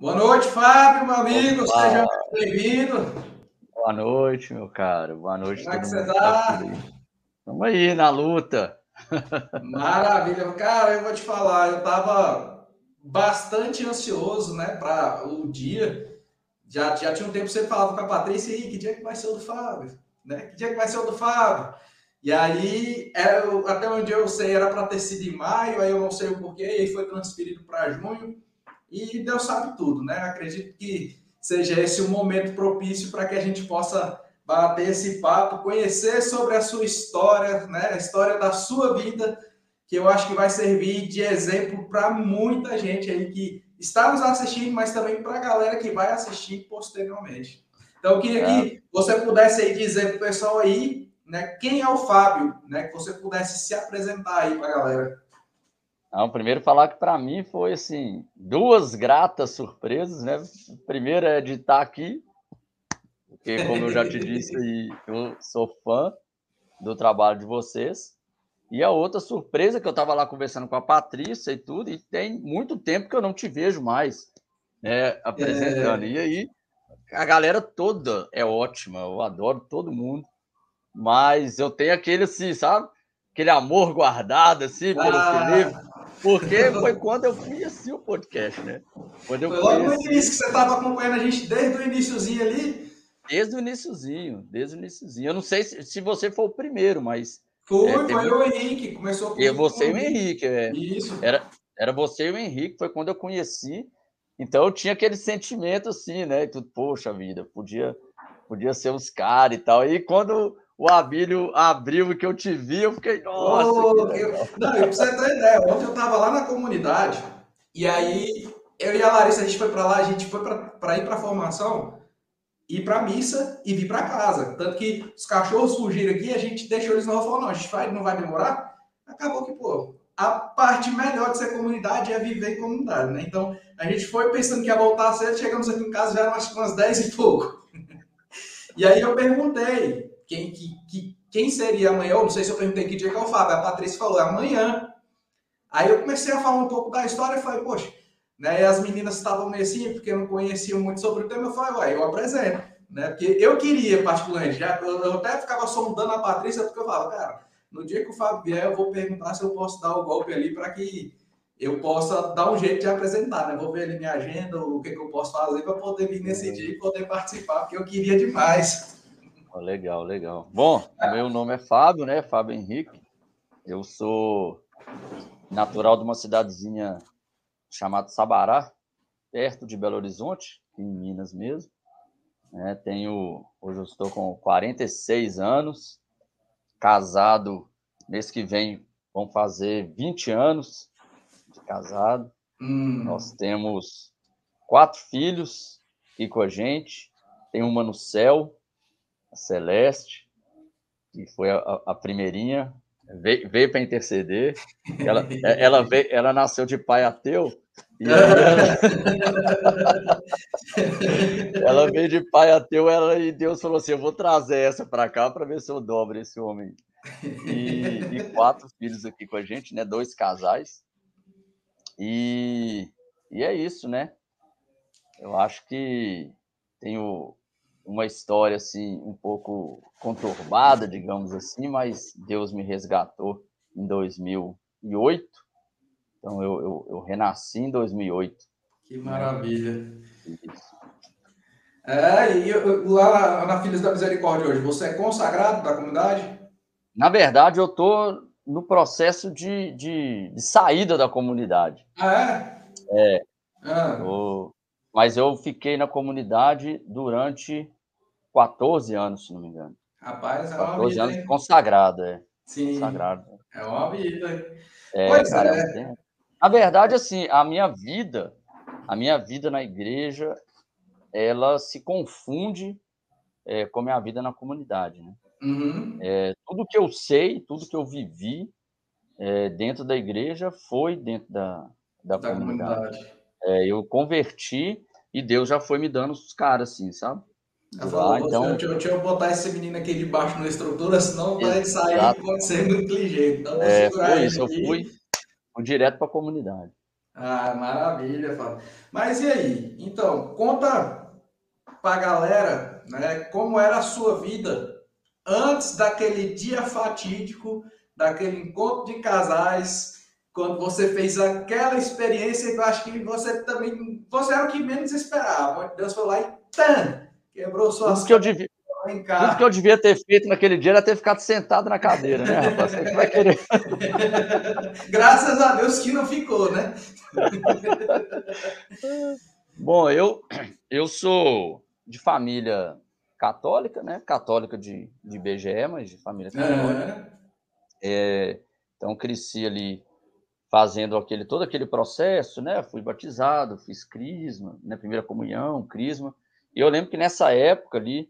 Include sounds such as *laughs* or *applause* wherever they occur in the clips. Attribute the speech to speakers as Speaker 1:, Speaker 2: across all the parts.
Speaker 1: Boa noite, Fábio, meu amigo. Opa. Seja bem-vindo.
Speaker 2: Boa noite, meu caro. Boa noite.
Speaker 1: Como é que você está?
Speaker 2: Estamos aí na luta.
Speaker 1: Maravilha. Cara, eu vou te falar, eu estava bastante ansioso, né, para o dia. Já, já tinha um tempo que você falava com a Patrícia aí, que dia que vai ser o do Fábio? Né? Que dia que vai ser o do Fábio? E aí, até onde eu sei, era para ter sido em maio, aí eu não sei o porquê, e aí foi transferido para junho e Deus sabe tudo, né? Acredito que seja esse o momento propício para que a gente possa bater esse papo, conhecer sobre a sua história, né? A história da sua vida, que eu acho que vai servir de exemplo para muita gente aí que está nos assistindo, mas também para a galera que vai assistir posteriormente. Então, eu queria é. que você pudesse aí dizer para o pessoal aí, né, quem é o Fábio, né, que você pudesse se apresentar aí para a galera.
Speaker 2: Não, primeiro falar que para mim foi assim, duas gratas surpresas, né? Primeiro é de estar aqui, porque como eu já te disse *laughs* eu sou fã do trabalho de vocês. E a outra surpresa que eu estava lá conversando com a Patrícia e tudo, e tem muito tempo que eu não te vejo mais né, apresentando. É... E aí, a galera toda é ótima, eu adoro todo mundo, mas eu tenho aquele assim, sabe? Aquele amor guardado assim pelo ah... Felipe. Porque foi quando eu conheci o podcast, né? Quando eu
Speaker 1: foi logo conheci... no início que você estava acompanhando a gente desde o iníciozinho ali.
Speaker 2: Desde o iníciozinho, desde o iníciozinho. Eu não sei se, se você foi o primeiro, mas.
Speaker 1: Foi, é, foi o Henrique, começou
Speaker 2: com Eu, você e o Henrique, é. Isso. Era, era você e o Henrique, foi quando eu conheci. Então eu tinha aquele sentimento assim, né? E tudo, poxa vida, podia, podia ser os caras e tal. E quando o Abílio abriu que eu te vi, eu fiquei, nossa. Oh,
Speaker 1: eu, não, pra você ter ideia, ontem eu tava lá na comunidade, e aí eu e a Larissa, a gente foi para lá, a gente foi para ir para formação, ir para missa e vir para casa. Tanto que os cachorros fugiram aqui, a gente deixou eles não falou, não, a gente vai, não vai demorar. Acabou que, pô, a parte melhor de ser comunidade é viver em comunidade, né? Então, a gente foi pensando que ia voltar cedo, chegamos aqui em casa, já eram acho que umas 10 e pouco. *laughs* e aí eu perguntei, quem, que, que, quem seria amanhã, eu não sei se eu perguntei que dia que é o Fábio, a Patrícia falou, é amanhã. Aí eu comecei a falar um pouco da história e falei, poxa, né, e as meninas estavam meio assim, porque não conheciam muito sobre o tema, eu falei, ué, eu apresento, né, porque eu queria, particularmente, já, eu, eu até ficava sondando a Patrícia, porque eu falo, cara, no dia que o Fábio vier, eu vou perguntar se eu posso dar o golpe ali para que eu possa dar um jeito de apresentar, né? Vou ver ali minha agenda, o que, que eu posso fazer para poder vir nesse dia e poder participar, porque eu queria demais.
Speaker 2: Legal, legal. Bom, meu nome é Fábio, né? Fábio Henrique. Eu sou natural de uma cidadezinha chamada Sabará, perto de Belo Horizonte, em Minas mesmo. É, tenho, hoje eu estou com 46 anos, casado, mês que vem vão fazer 20 anos de casado. Hum. Nós temos quatro filhos aqui com a gente, tem uma no céu, a Celeste, que foi a, a primeirinha, veio, veio para interceder. Ela, ela, veio, ela nasceu de pai ateu. E ela, *laughs* ela veio de pai ateu ela, e Deus falou assim: Eu vou trazer essa para cá para ver se eu dobro esse homem. E, e, quatro filhos aqui com a gente, né? Dois casais. E, e é isso, né? Eu acho que tenho uma história assim um pouco conturbada, digamos assim, mas Deus me resgatou em 2008. Então eu, eu, eu renasci em 2008.
Speaker 1: Que maravilha. Isso. É, e lá na Filhos da Misericórdia hoje, você é consagrado da comunidade?
Speaker 2: Na verdade, eu estou no processo de, de, de, saída da comunidade.
Speaker 1: Ah,
Speaker 2: é? É. Ah. Eu, mas eu fiquei na comunidade durante 14 anos, se não me engano.
Speaker 1: Rapaz, é uma 14 vida, anos hein?
Speaker 2: consagrado, é.
Speaker 1: Sim.
Speaker 2: Consagrado.
Speaker 1: É uma vida.
Speaker 2: É, pois cara, é. Na verdade, assim, a minha vida, a minha vida na igreja, ela se confunde é, com a minha vida na comunidade, né?
Speaker 1: Uhum.
Speaker 2: É, tudo que eu sei, tudo que eu vivi é, dentro da igreja foi dentro da, da, da comunidade. comunidade. É, eu converti e Deus já foi me dando os caras, assim, sabe?
Speaker 1: Ela falou, então... deixa, deixa eu botar esse menino aqui debaixo na estrutura, senão vai sair pode ser muito ligeiro. Então,
Speaker 2: é, foi isso, eu fui, fui direto para a comunidade.
Speaker 1: Ah, maravilha, Fábio. Mas e aí? Então, conta pra galera, né, como era a sua vida antes daquele dia fatídico, daquele encontro de casais, quando você fez aquela experiência que eu acho que você também, você era o que menos esperava. Deus foi lá e tan, quebrou suas
Speaker 2: tudo que eu devia, tudo que eu devia ter feito naquele dia era ter ficado sentado na cadeira, né, rapaz? Você vai querer. *laughs*
Speaker 1: Graças a Deus que não ficou, né?
Speaker 2: Bom, eu, eu sou de família católica, né? Católica de, de BGE, mas de família católica. É, então, cresci ali fazendo aquele todo aquele processo, né? Fui batizado, fiz crisma, né? Primeira comunhão, crisma. E eu lembro que nessa época ali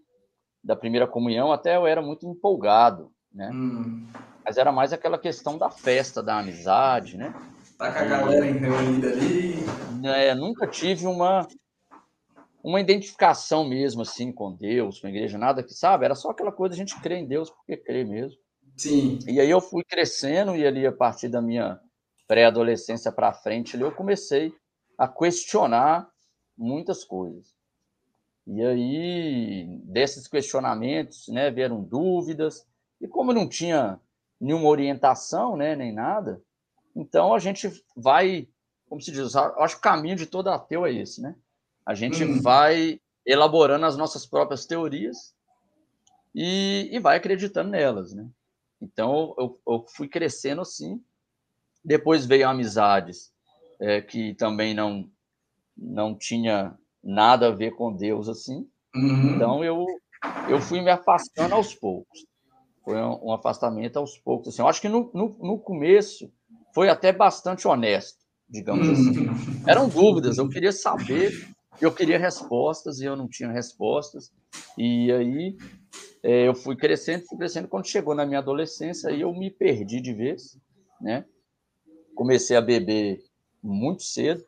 Speaker 2: da primeira comunhão até eu era muito empolgado, né? Hum. Mas era mais aquela questão da festa, da amizade, né?
Speaker 1: Tá com a galera reunida ali.
Speaker 2: É, nunca tive uma uma identificação mesmo assim com Deus, com a igreja, nada que sabe, era só aquela coisa a gente crê em Deus porque crê mesmo.
Speaker 1: Sim.
Speaker 2: E aí eu fui crescendo e ali a partir da minha pré-adolescência para frente, ali eu comecei a questionar muitas coisas. E aí desses questionamentos, né, vieram dúvidas, e como não tinha nenhuma orientação, né, nem nada, então a gente vai, como se diz, acho que o caminho de todo ateu é esse, né? A gente hum. vai elaborando as nossas próprias teorias e, e vai acreditando nelas, né? Então, eu, eu, fui crescendo assim. Depois veio amizades é, que também não não tinha nada a ver com Deus assim. Uhum. Então, eu eu fui me afastando aos poucos. Foi um, um afastamento aos poucos. Assim. Eu acho que no, no, no começo foi até bastante honesto, digamos assim. Uhum. Eram dúvidas, eu queria saber eu queria respostas e eu não tinha respostas. E aí é, eu fui crescendo, fui crescendo. Quando chegou na minha adolescência, aí eu me perdi de vez, né? Comecei a beber muito cedo.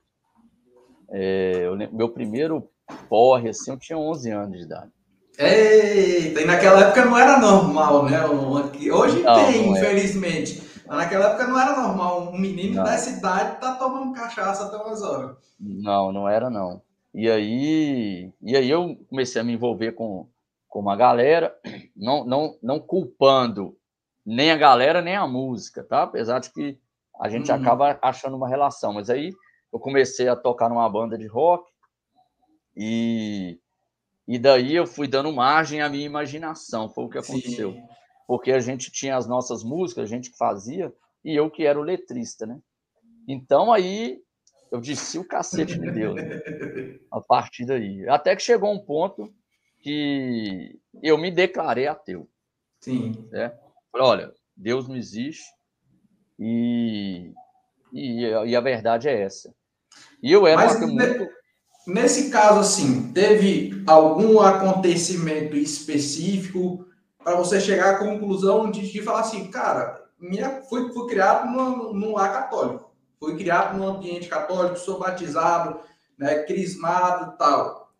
Speaker 2: É, eu, meu primeiro porre, assim, eu tinha 11 anos de idade.
Speaker 1: Eita, e naquela época não era normal, né? Hoje não, tem, não é. infelizmente. Mas naquela época não era normal um menino não. dessa idade tá tomando cachaça até umas horas.
Speaker 2: Não, não era não. E aí, e aí eu comecei a me envolver com, com uma galera, não, não, não culpando nem a galera, nem a música, tá? Apesar de que a gente uhum. acaba achando uma relação. Mas aí eu comecei a tocar numa banda de rock e, e daí eu fui dando margem à minha imaginação, foi o que aconteceu. Sim. Porque a gente tinha as nossas músicas, a gente que fazia, e eu que era o letrista, né? Então aí eu disse o cacete de Deus né? a partir daí. Até que chegou um ponto que eu me declarei ateu.
Speaker 1: Sim.
Speaker 2: Né? Falei, olha, Deus não existe e, e, e, a verdade é essa. E eu era
Speaker 1: Mas, muito... Nesse caso, assim, teve algum acontecimento específico para você chegar à conclusão de, de falar assim, cara, minha, fui, fui criado num, num lar católico Fui criado num ambiente católico, sou batizado, né, crismado e tal.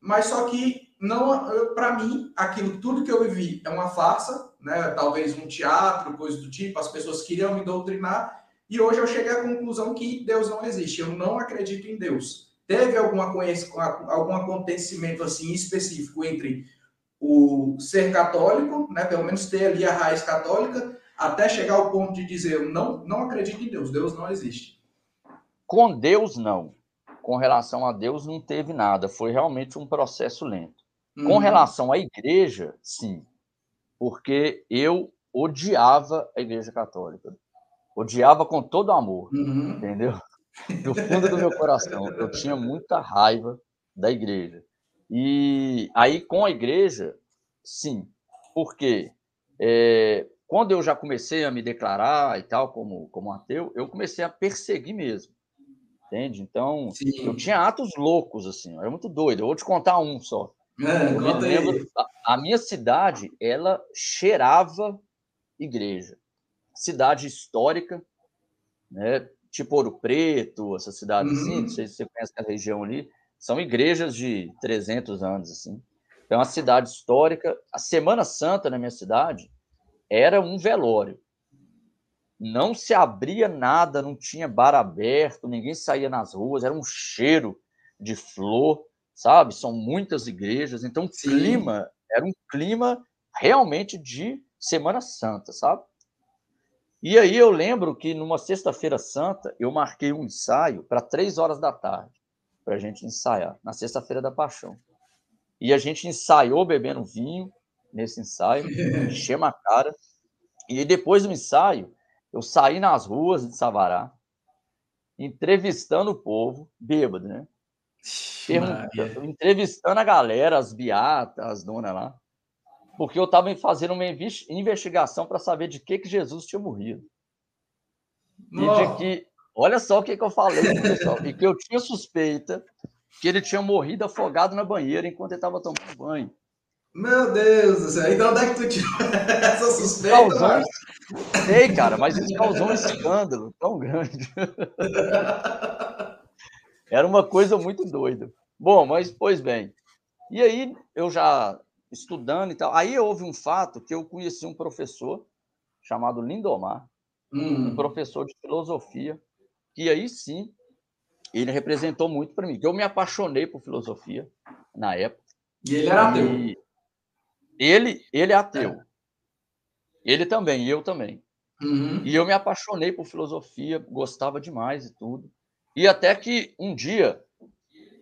Speaker 1: Mas só que não, para mim, aquilo tudo que eu vivi é uma farsa, né? Talvez um teatro, coisa do tipo. As pessoas queriam me doutrinar e hoje eu cheguei à conclusão que Deus não existe. Eu não acredito em Deus. Teve alguma algum acontecimento assim específico entre o ser católico, né? Pelo menos ter ali a raiz católica até chegar ao ponto de dizer eu não, não acredito em Deus, Deus não existe.
Speaker 2: Com Deus, não. Com relação a Deus, não teve nada. Foi realmente um processo lento. Uhum. Com relação à igreja, sim. Porque eu odiava a igreja católica. Odiava com todo amor. Uhum. Entendeu? Do fundo do meu coração. Eu tinha muita raiva da igreja. E aí, com a igreja, sim. Por quê? É, quando eu já comecei a me declarar e tal, como, como ateu, eu comecei a perseguir mesmo. Entende? Então, Sim. eu tinha atos loucos, assim, eu era muito doido. Eu vou te contar um só.
Speaker 1: É, lembro,
Speaker 2: a, a, minha cidade, ela cheirava igreja. Cidade histórica, né? Tipo Ouro Preto, essa cidade assim, uhum. assim, não sei se você conhece a região ali, são igrejas de 300 anos, assim. É uma cidade histórica. A Semana Santa na minha cidade era um velório. não se abria nada, não tinha bar aberto, ninguém saía nas ruas, era um cheiro de flor, sabe? São muitas igrejas, então o clima era um clima realmente de Semana Santa, sabe? E aí eu lembro que numa sexta-feira santa eu marquei um ensaio para três horas da tarde para a gente ensaiar na sexta-feira da Paixão. E a gente ensaiou bebendo vinho nesse ensaio, *laughs* enchemos a cara. E depois do ensaio, eu saí nas ruas de Savará, entrevistando o povo, bêbado, né? Entrevistando a galera, as beatas, as donas lá, porque eu estava fazendo uma investigação para saber de que, que Jesus tinha morrido. E de que, olha só o que, que eu falei, pessoal, e que eu tinha suspeita que ele tinha morrido afogado na banheira enquanto ele estava tomando banho.
Speaker 1: Meu Deus do céu, então onde é que tu tirou *laughs* essa suspeita? Causou...
Speaker 2: Sei, cara, mas isso causou um escândalo tão grande. *laughs* Era uma coisa muito doida. Bom, mas pois bem. E aí, eu já estudando e tal, aí houve um fato que eu conheci um professor chamado Lindomar, hum. um professor de filosofia, que aí sim ele representou muito para mim, que eu me apaixonei por filosofia na época.
Speaker 1: E ele era ateu.
Speaker 2: Ele, ele é ateu. É. Ele também, eu também. Uhum. E eu me apaixonei por filosofia, gostava demais e tudo. E até que um dia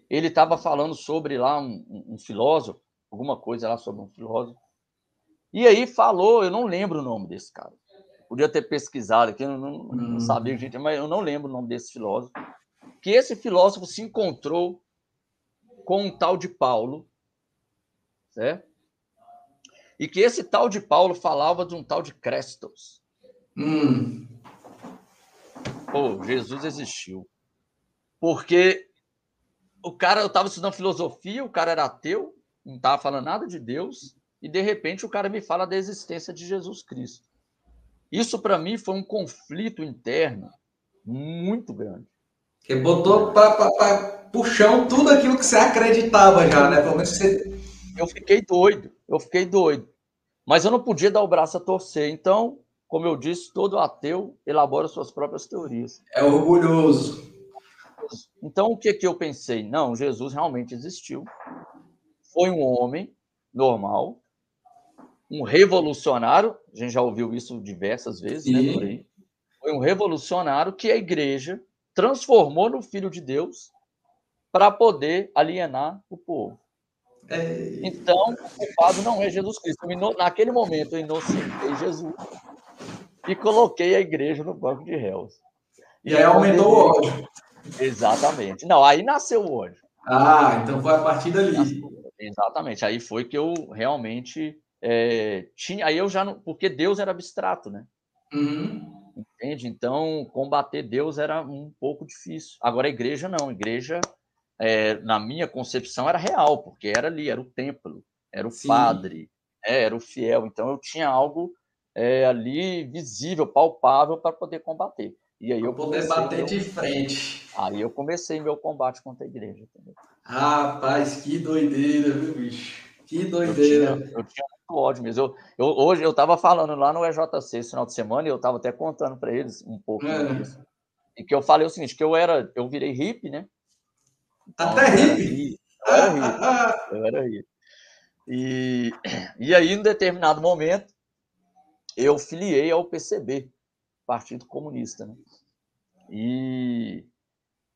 Speaker 2: ele estava falando sobre lá um, um, filósofo, alguma coisa lá sobre um filósofo. E aí falou, eu não lembro o nome desse cara. Podia ter pesquisado aqui, eu não, não uhum. sabia, gente, mas eu não lembro o nome desse filósofo. Que esse filósofo se encontrou com um tal de Paulo, certo? e que esse tal de Paulo falava de um tal de Crestos. Hum. Pô, Jesus existiu. Porque o cara, eu estava estudando filosofia, o cara era ateu, não estava falando nada de Deus, e de repente o cara me fala da existência de Jesus Cristo. Isso para mim foi um conflito interno muito grande.
Speaker 1: Que botou para puxão tudo aquilo que você acreditava já, né? Pelo menos você
Speaker 2: eu fiquei doido, eu fiquei doido. Mas eu não podia dar o braço a torcer. Então, como eu disse, todo ateu elabora suas próprias teorias.
Speaker 1: É orgulhoso.
Speaker 2: Então, o que, que eu pensei? Não, Jesus realmente existiu. Foi um homem normal, um revolucionário. A gente já ouviu isso diversas vezes, né, por aí. Foi um revolucionário que a igreja transformou no Filho de Deus para poder alienar o povo. É... Então, o culpado não é Jesus Cristo. Naquele momento, eu inocentei Jesus e coloquei a igreja no banco de réus.
Speaker 1: E, e aí aumentou o ódio.
Speaker 2: Exatamente. Não, aí nasceu o ódio.
Speaker 1: Ah, então foi a partir dali.
Speaker 2: Exatamente. Aí foi que eu realmente é, tinha. Aí eu já não. Porque Deus era abstrato, né? Uhum. Entende? Então, combater Deus era um pouco difícil. Agora, a igreja não. A igreja é, na minha concepção, era real, porque era ali, era o templo, era o Sim. padre, é, era o fiel. Então eu tinha algo é, ali visível, palpável para poder combater. E aí eu
Speaker 1: poder bater meu... de frente.
Speaker 2: Aí eu comecei meu combate contra a igreja. Entendeu?
Speaker 1: Rapaz, que doideira, viu, bicho? Que doideira.
Speaker 2: Eu tinha, eu tinha muito ódio mesmo. Eu, eu, hoje eu estava falando lá no EJC esse final de semana e eu estava até contando para eles um pouco é. disso. E que eu falei o seguinte, que eu era, eu virei hippie, né?
Speaker 1: Então, Até hippie.
Speaker 2: Eu era hippie. *laughs* Eu era hippie. E, e aí, em determinado momento, eu filiei ao PCB, Partido Comunista. Né? E,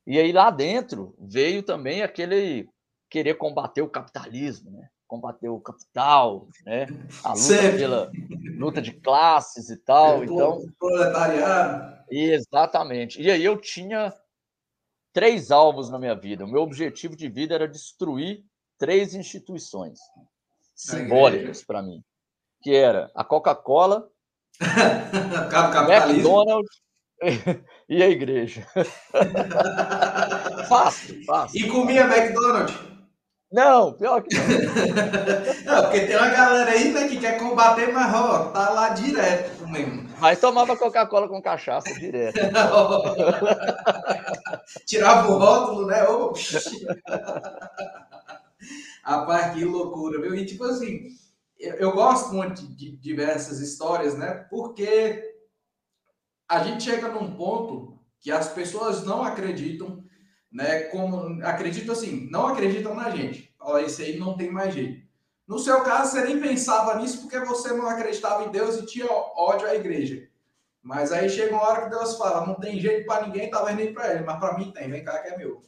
Speaker 2: e aí, lá dentro, veio também aquele querer combater o capitalismo, né? combater o capital, né? a luta Sempre. pela luta de classes e tal. É, então,
Speaker 1: proletariado.
Speaker 2: Exatamente. E aí eu tinha três alvos na minha vida. O meu objetivo de vida era destruir três instituições simbólicas para mim, que era a Coca-Cola, McDonald's *laughs* e a igreja. *laughs* fácil, fácil.
Speaker 1: E comia McDonald's?
Speaker 2: Não, pior que não. *laughs*
Speaker 1: não, porque tem uma galera aí né, que quer combater, mas ó, tá lá direto mesmo.
Speaker 2: Mas tomava Coca-Cola com cachaça direto.
Speaker 1: Tirava o rótulo, né? Oh. Rapaz, que loucura, viu? E tipo assim, eu, eu gosto muito de diversas histórias, né? Porque a gente chega num ponto que as pessoas não acreditam, né? Como acreditam assim, não acreditam na gente. Olha, isso aí não tem mais jeito. No seu caso, você nem pensava nisso porque você não acreditava em Deus e tinha ódio à igreja. Mas aí chega uma hora que Deus fala, não tem jeito para ninguém, talvez nem para ele, mas para mim tem, vem cá que é meu.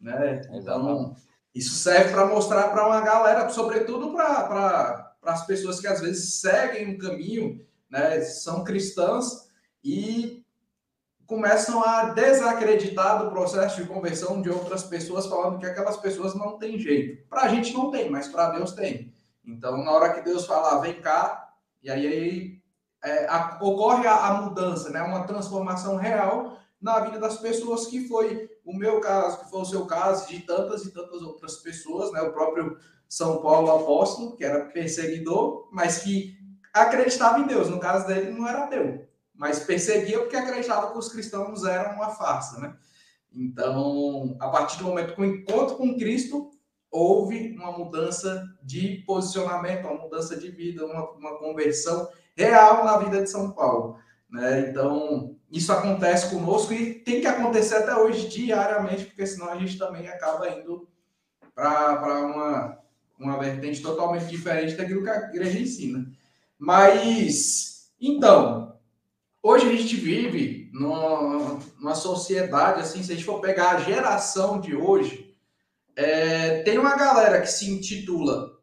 Speaker 1: Né? Então, isso serve para mostrar para uma galera, sobretudo para pra, as pessoas que às vezes seguem um caminho, né? são cristãs e começam a desacreditar do processo de conversão de outras pessoas, falando que aquelas pessoas não têm jeito. Para a gente não tem, mas para Deus tem. Então, na hora que Deus falar, vem cá, e aí, aí é, a, ocorre a, a, mudança, né? uma transformação real na vida das pessoas, que foi o meu caso, que foi o seu caso, de tantas e tantas outras pessoas, né? o próprio São Paulo apóstolo, que era perseguidor, mas que acreditava em Deus. No caso dele, não era Deus mas perseguia porque acreditava que os cristãos eram uma farsa, né? Então, a partir do momento que o encontro com Cristo, houve uma mudança de posicionamento, uma mudança de vida, uma, uma conversão real na vida de São Paulo. Né? Então, isso acontece conosco e tem que acontecer até hoje diariamente, porque senão a gente também acaba indo para uma, uma vertente totalmente diferente daquilo que a igreja ensina. Mas, então, Hoje a gente vive numa, numa, sociedade, assim, se a gente for pegar a geração de hoje, é, tem uma galera que se intitula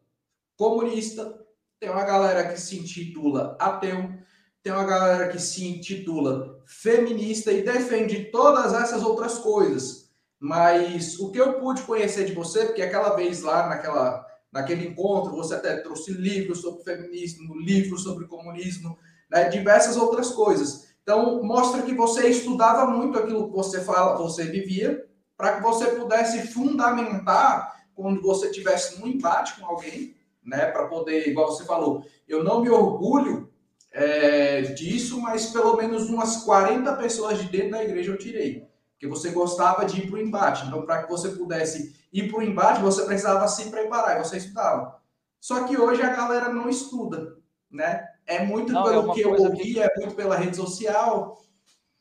Speaker 1: comunista, tem uma galera que se intitula ateu, tem uma galera que se intitula feminista e defende todas essas outras coisas. Mas o que eu pude conhecer de você, porque aquela vez lá naquela, naquele encontro você até trouxe livros sobre feminismo, livros sobre comunismo, né, diversas outras coisas. Então, mostra que você estudava muito aquilo que você fala, você vivia, para que você pudesse fundamentar quando você tivesse um embate com alguém, né, para poder, igual você falou, eu não me orgulho é, disso, mas pelo menos umas 40 pessoas de dentro da igreja eu tirei, porque você gostava de ir para o embate. Então, para que você pudesse ir para o embate, você precisava se preparar, e você estudava. Só que hoje a galera não estuda, né? É muito Não, pelo é que eu ouvi, que... é muito pela rede social.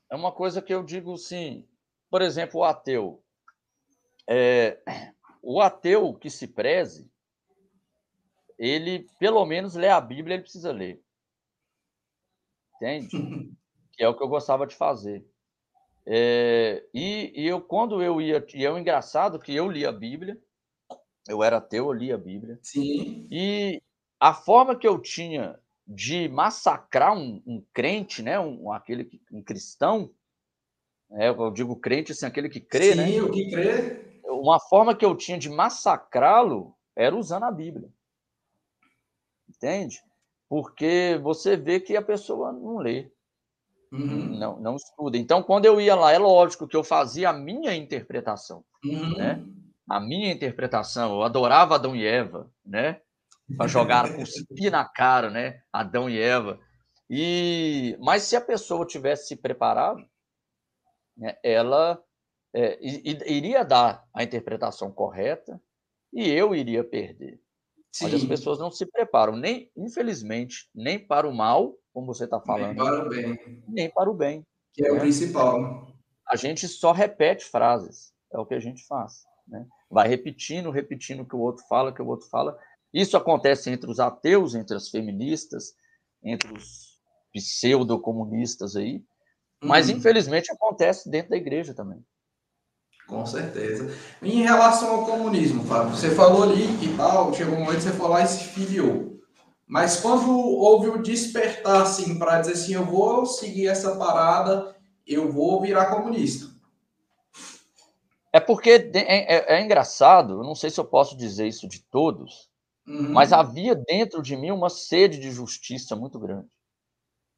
Speaker 2: É uma coisa que eu digo sim. Por exemplo, o ateu. É, o ateu que se preze, ele pelo menos lê a Bíblia, ele precisa ler. Entende? *laughs* que é o que eu gostava de fazer. É, e, e, eu, quando eu ia. E é o engraçado que eu li a Bíblia, eu era ateu, eu li a Bíblia.
Speaker 1: Sim.
Speaker 2: E a forma que eu tinha de massacrar um, um crente, né? Um, aquele que, um cristão, é, eu digo crente assim, aquele que crê,
Speaker 1: Sim,
Speaker 2: né?
Speaker 1: Sim, o que crê.
Speaker 2: Uma forma que eu tinha de massacrá-lo era usando a Bíblia. Entende? Porque você vê que a pessoa não lê. Uhum. Não, não estuda. Então, quando eu ia lá, é lógico que eu fazia a minha interpretação. Uhum. Né? A minha interpretação. Eu adorava Adão e Eva, né? para jogar, *laughs* cuspir na cara, né? Adão e Eva. E mas se a pessoa tivesse se preparado, né, ela é, iria dar a interpretação correta e eu iria perder. Sim. Mas as pessoas não se preparam, nem, infelizmente, nem para o mal, como você está falando,
Speaker 1: nem para o bem.
Speaker 2: Nem para o bem.
Speaker 1: Que é né? o principal.
Speaker 2: A gente só repete frases, é o que a gente faz. Né? Vai repetindo, repetindo o que o outro fala, o que o outro fala, isso acontece entre os ateus, entre as feministas, entre os pseudo-comunistas aí, mas uhum. infelizmente acontece dentro da igreja também.
Speaker 1: Com certeza. Em relação ao comunismo, Fábio, você falou ali que tal, chegou um momento que você falou lá e se filiou. Mas quando houve o despertar, assim, para dizer assim, eu vou seguir essa parada, eu vou virar comunista.
Speaker 2: É porque é, é, é engraçado, eu não sei se eu posso dizer isso de todos, Uhum. Mas havia dentro de mim uma sede de justiça muito grande.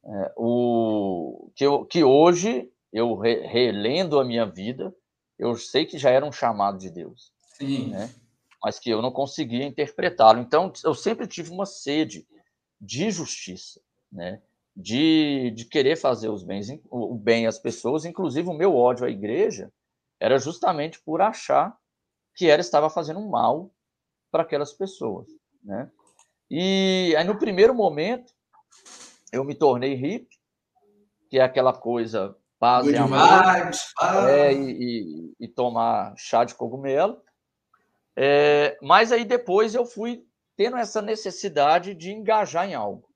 Speaker 2: É, o, que, eu, que hoje, eu re, relendo a minha vida, eu sei que já era um chamado de Deus.
Speaker 1: Sim. Né?
Speaker 2: Mas que eu não conseguia interpretá-lo. Então, eu sempre tive uma sede de justiça, né? de, de querer fazer os bens, o bem às pessoas, inclusive o meu ódio à igreja era justamente por achar que ela estava fazendo mal para aquelas pessoas, né? E aí no primeiro momento eu me tornei hippie, que é aquela coisa paz e amor, é, e, e- e tomar chá de cogumelo. É, mas aí depois eu fui tendo essa necessidade de engajar em algo.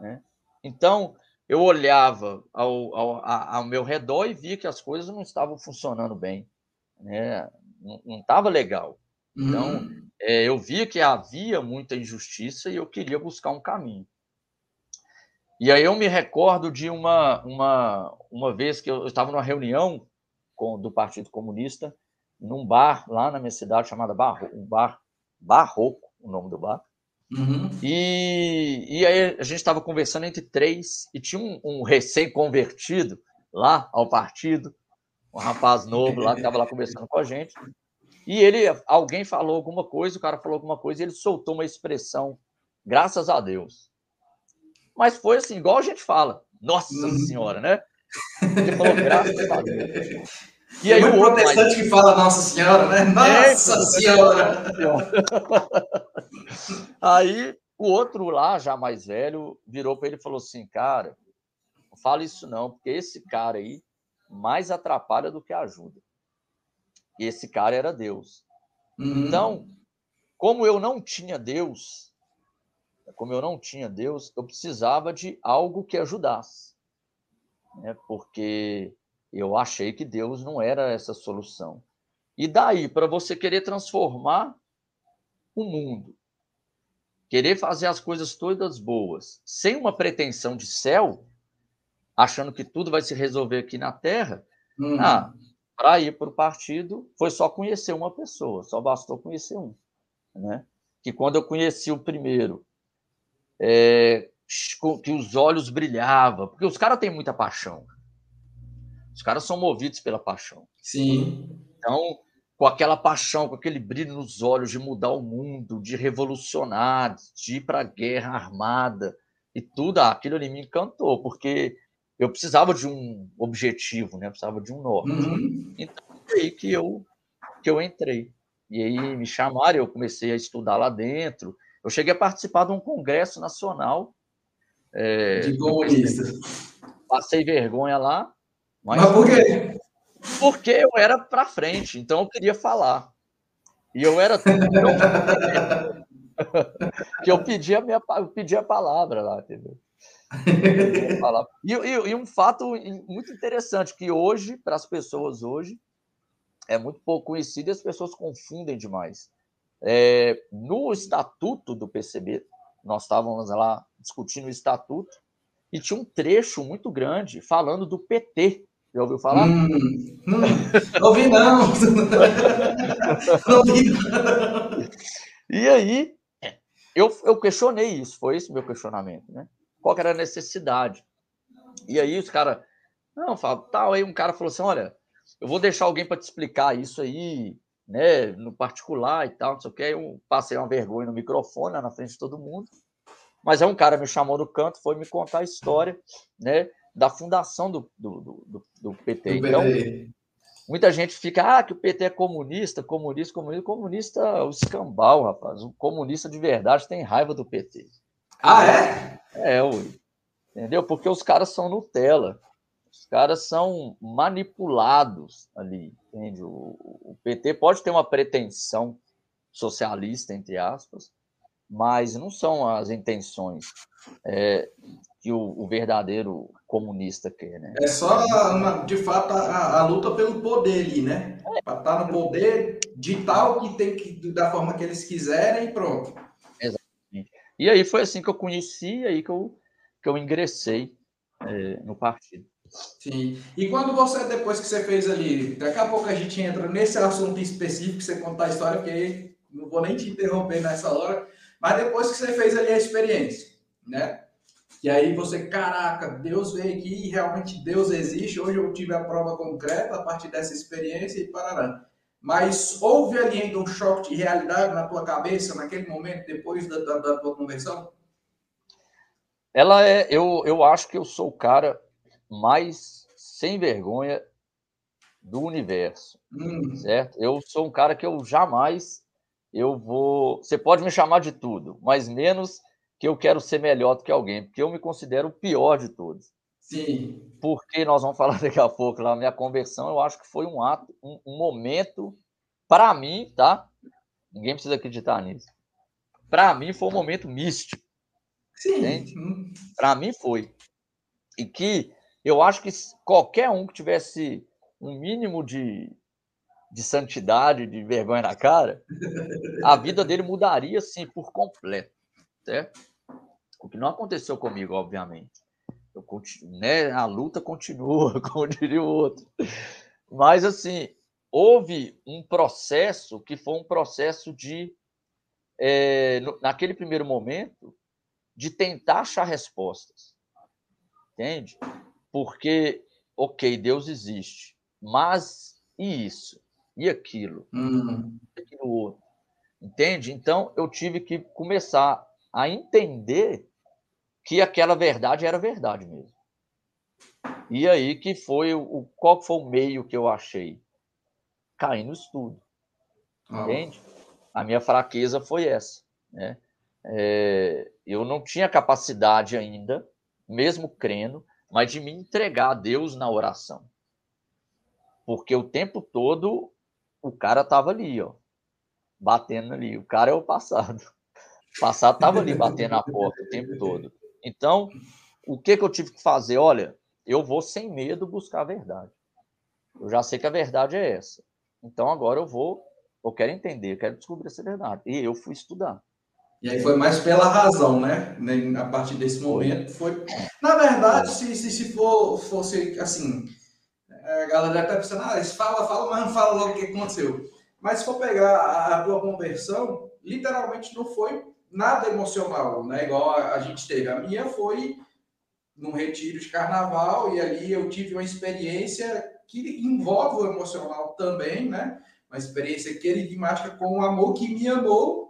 Speaker 2: né? Então, eu olhava ao, ao, ao meu redor e via que as coisas não estavam funcionando bem. né? Não estava legal. Então,
Speaker 1: Uhum.
Speaker 2: é, eu via que havia muita injustiça e eu queria buscar um caminho. E aí eu me recordo de uma, uma, uma vez que eu estava numa reunião com, do Partido Comunista, num bar lá na minha cidade chamada Barro, um bar Barroco, o nome do bar.
Speaker 1: Uhum.
Speaker 2: E, e aí a gente estava conversando entre três e tinha um, um recém-convertido lá ao partido, um rapaz novo lá que estava lá conversando com a gente. E ele, alguém falou alguma coisa, o cara falou alguma coisa e ele soltou uma expressão, graças a Deus. Mas foi assim, igual a gente fala, nossa
Speaker 1: Uhum.
Speaker 2: senhora, né? Ele falou, graças a Deus. E aí o
Speaker 1: muito
Speaker 2: outro, mas-
Speaker 1: protestante que fala Nossa Senhora, né? Nossa
Speaker 2: É,
Speaker 1: Senhora! *laughs*
Speaker 2: Aí o outro lá, já mais velho, virou para ele e falou assim: Cara, não fala isso não, porque esse cara aí mais atrapalha do que ajuda. E esse cara era Deus.
Speaker 1: Uhum.
Speaker 2: Então, como eu não tinha Deus, como eu não tinha Deus, eu precisava de algo que ajudasse. Né? Porque eu achei que Deus não era essa solução. E daí, para você querer transformar o mundo, querer fazer as coisas todas boas, sem uma pretensão de céu, achando que tudo vai se resolver aqui na Terra,
Speaker 1: Uhum.
Speaker 2: ah, para ir para o partido foi só conhecer uma pessoa, só bastou conhecer um, né? Que quando eu conheci o primeiro, é, que os olhos brilhavam, porque os caras têm muita paixão. Os caras são movidos pela paixão.
Speaker 1: Sim.
Speaker 2: Então, com aquela paixão, com aquele brilho nos olhos de mudar o mundo, de revolucionar, de ir para a guerra armada e tudo, ah, aquilo ali me encantou, porque eu precisava de um objetivo, né? Eu precisava de um norte.
Speaker 1: Uhum.
Speaker 2: Foi aí que eu, que eu entrei. E aí me chamaram, eu comecei a estudar lá dentro. Eu cheguei a participar de um congresso nacional. é,
Speaker 1: De comunista.
Speaker 2: passei vergonha lá, mas
Speaker 1: Mas por quê?
Speaker 2: porque eu era para frente, então eu queria falar. E eu era tão que eu pedi a minha eu pedi a palavra lá, entendeu? *laughs* E, e- e um fato muito interessante que hoje para as pessoas hoje é muito pouco conhecido e as pessoas confundem demais. É, no estatuto do PCB, nós estávamos lá discutindo o estatuto e tinha um trecho muito grande falando do PT. Já ouviu falar?
Speaker 1: Hum, hum, não ouvi, não. não ouvi, não.
Speaker 2: E aí, eu, eu questionei isso, foi esse meu questionamento, né? Qual que era a necessidade? E aí os caras, não, Fábio, tal, aí um cara falou assim, olha, eu vou deixar alguém para te explicar isso aí, né, no particular e tal, não sei o que, aí eu passei uma vergonha no microfone, lá na frente de todo mundo, mas aí um cara me chamou no canto, foi me contar a história, né, da fundação do, do, do, do- PT. Então. Muita gente fica, ah, que o PT é comunista, comunista, comunista. Comunista, é o escambau, rapaz. O comunista de verdade tem raiva do PT.
Speaker 1: Ah, é?
Speaker 2: É, ui. Entendeu? Porque os caras são Nutella. Os caras são manipulados ali, entende? O, o PT pode ter uma pretensão socialista, entre aspas, mas não são as intenções é, que o, o verdadeiro comunista quer, né?
Speaker 1: É só, uma- de fato, a, a luta pelo poder ali, né? Pra estar no poder, ditar o que tem que, da forma que eles quiserem e pronto.
Speaker 2: E aí foi assim que eu conheci, aí que eu, que eu ingressei é, no partido.
Speaker 1: Sim. E quando você, depois que você fez ali, daqui a pouco a gente entra nesse assunto específico, você contar a história, porque não vou nem te interromper nessa hora, mas depois que você fez ali a experiência, né? E aí você, caraca, Deus veio aqui e realmente Deus existe. Hoje eu tive a prova concreta a partir dessa experiência e parará. Mas houve ali ainda um choque de realidade na tua cabeça naquele momento, depois da, da, da tua conversão?
Speaker 2: Ela é, eu, eu acho que eu sou o cara mais sem vergonha do universo,
Speaker 1: Hum,
Speaker 2: certo? Eu sou um cara que eu jamais eu vou. Você pode me chamar de tudo, mas menos que eu quero ser melhor do que alguém, porque eu me considero o pior de todos.
Speaker 1: Sim.
Speaker 2: Porque nós vamos falar *laughs* daqui a pouco lá, minha conversão, eu acho que foi um ato, um, um momento, para mim, tá? Ninguém precisa acreditar nisso. Para mim foi um momento místico. Sim. Para mim foi. E que eu acho que qualquer um que tivesse um mínimo de, de santidade, de vergonha na cara, a vida dele mudaria, sim, por completo. Certo? O que não aconteceu comigo, obviamente. Eu continuo, né, a luta continua, *laughs* como diria o outro. Mas, assim, houve um processo que foi um processo de, é, naquele primeiro momento, de tentar achar respostas. Entende? Porque, ok, Deus existe, mas e isso? E aquilo? Uhum. E aquilo outro? Entende? Então, eu tive que começar a entender que aquela verdade era verdade mesmo. E aí que foi o qual foi o meio que eu achei? Cair no estudo. Ah. Entende? A minha fraqueza foi essa, né? É, eu não tinha capacidade ainda, mesmo crendo, mas de me entregar a Deus na oração. Porque o tempo todo o cara estava ali, ó, batendo ali. O cara é o passado. O passado estava ali batendo na porta o tempo todo. Então, o que, que eu tive que fazer? Olha, eu vou sem medo buscar a verdade. Eu já sei que a verdade é essa. Então, agora eu vou, eu quero entender, eu quero descobrir essa verdade. E eu fui estudar.
Speaker 1: E aí foi mais pela razão, né? A partir desse momento foi. Na verdade, se, se, se for, fosse assim, a galera até pensando, ah, fala, fala, mas não fala logo o que aconteceu. Mas se for pegar a, a tua conversão, literalmente não foi nada emocional, né? Igual a, a gente teve. A minha foi num retiro de carnaval e ali eu tive uma experiência que envolve o emocional também, né? Uma experiência queridmática com um amor que me amou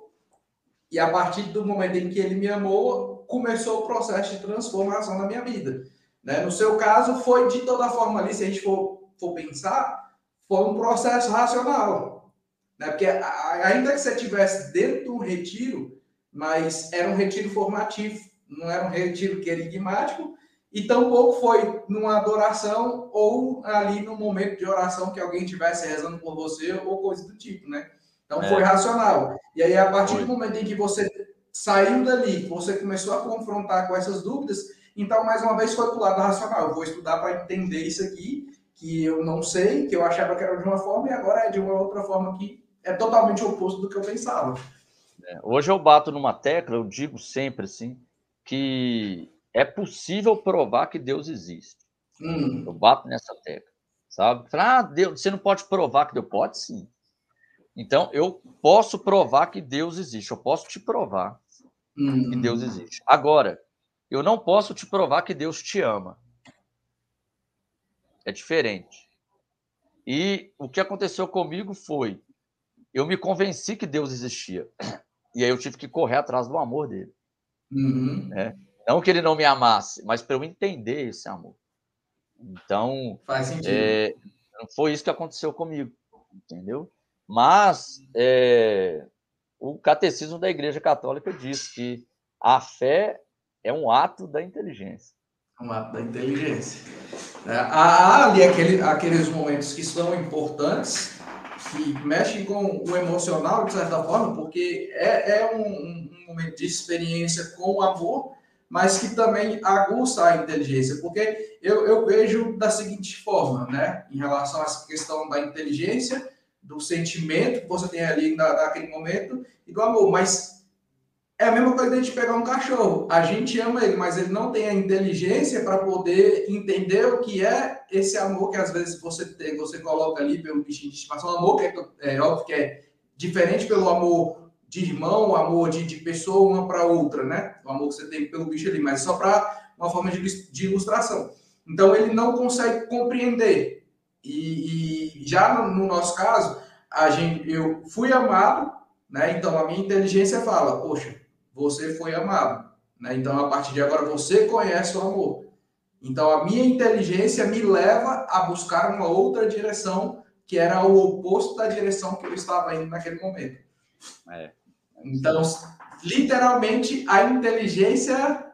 Speaker 1: e a partir do momento em que ele me amou, começou o processo de transformação na minha vida. Né? No seu caso, foi de toda forma ali, se a gente for, for pensar, foi um processo racional. Né? Porque ainda que você estivesse dentro de um retiro, mas era um retiro formativo, não era um retiro querigmático, e tampouco foi numa adoração ou ali no momento de oração que alguém estivesse rezando por você ou coisa do tipo, né? Então é. foi racional. E aí, a partir foi. do momento em que você saiu dali, você começou a confrontar com essas dúvidas, então, mais uma vez, foi para o lado racional. Eu vou estudar para entender isso aqui, que eu não sei, que eu achava que era de uma forma, e agora é de uma outra forma que é totalmente oposto do que eu pensava.
Speaker 2: É, hoje eu bato numa tecla, eu digo sempre assim, que é possível provar que Deus existe. Hum. Eu bato nessa tecla, sabe? Ah, Deus, você não pode provar que Deus pode, sim. Então eu posso provar que Deus existe. Eu posso te provar hum. que Deus existe. Agora, eu não posso te provar que Deus te ama. É diferente. E o que aconteceu comigo foi, eu me convenci que Deus existia. E aí eu tive que correr atrás do amor dele. Uhum. Né? Não que ele não me amasse, mas para eu entender esse amor. Então,
Speaker 1: Faz sentido. É,
Speaker 2: foi isso que aconteceu comigo, entendeu? Mas é, o catecismo da Igreja Católica diz que a fé é um ato da inteligência.
Speaker 1: Um ato da inteligência. É, há ali aquele, aqueles momentos que são importantes, que mexem com o emocional, de certa forma, porque é, é um, um momento de experiência com amor, mas que também aguça a inteligência, porque eu, eu vejo da seguinte forma, né, em relação a essa questão da inteligência, do sentimento que você tem ali na, naquele momento e do amor, mas é a mesma coisa de a gente pegar um cachorro. A gente ama ele, mas ele não tem a inteligência para poder entender o que é esse amor que às vezes você tem, você coloca ali pelo bichinho de estimação. Amor que é, é óbvio que é diferente pelo amor de irmão, amor de, de pessoa uma para outra, né? O amor que você tem pelo bicho ali, mas só para uma forma de, de, ilustração. Então ele não consegue compreender. E, e já no, no, nosso caso, a gente, eu fui amado, né? Então a minha inteligência fala, poxa, você foi amado. Né? Então, a partir de agora, você conhece o amor. Então, a minha inteligência me leva a buscar uma outra direção, que era o oposto da direção que eu estava indo naquele momento. É. Então, literalmente, a inteligência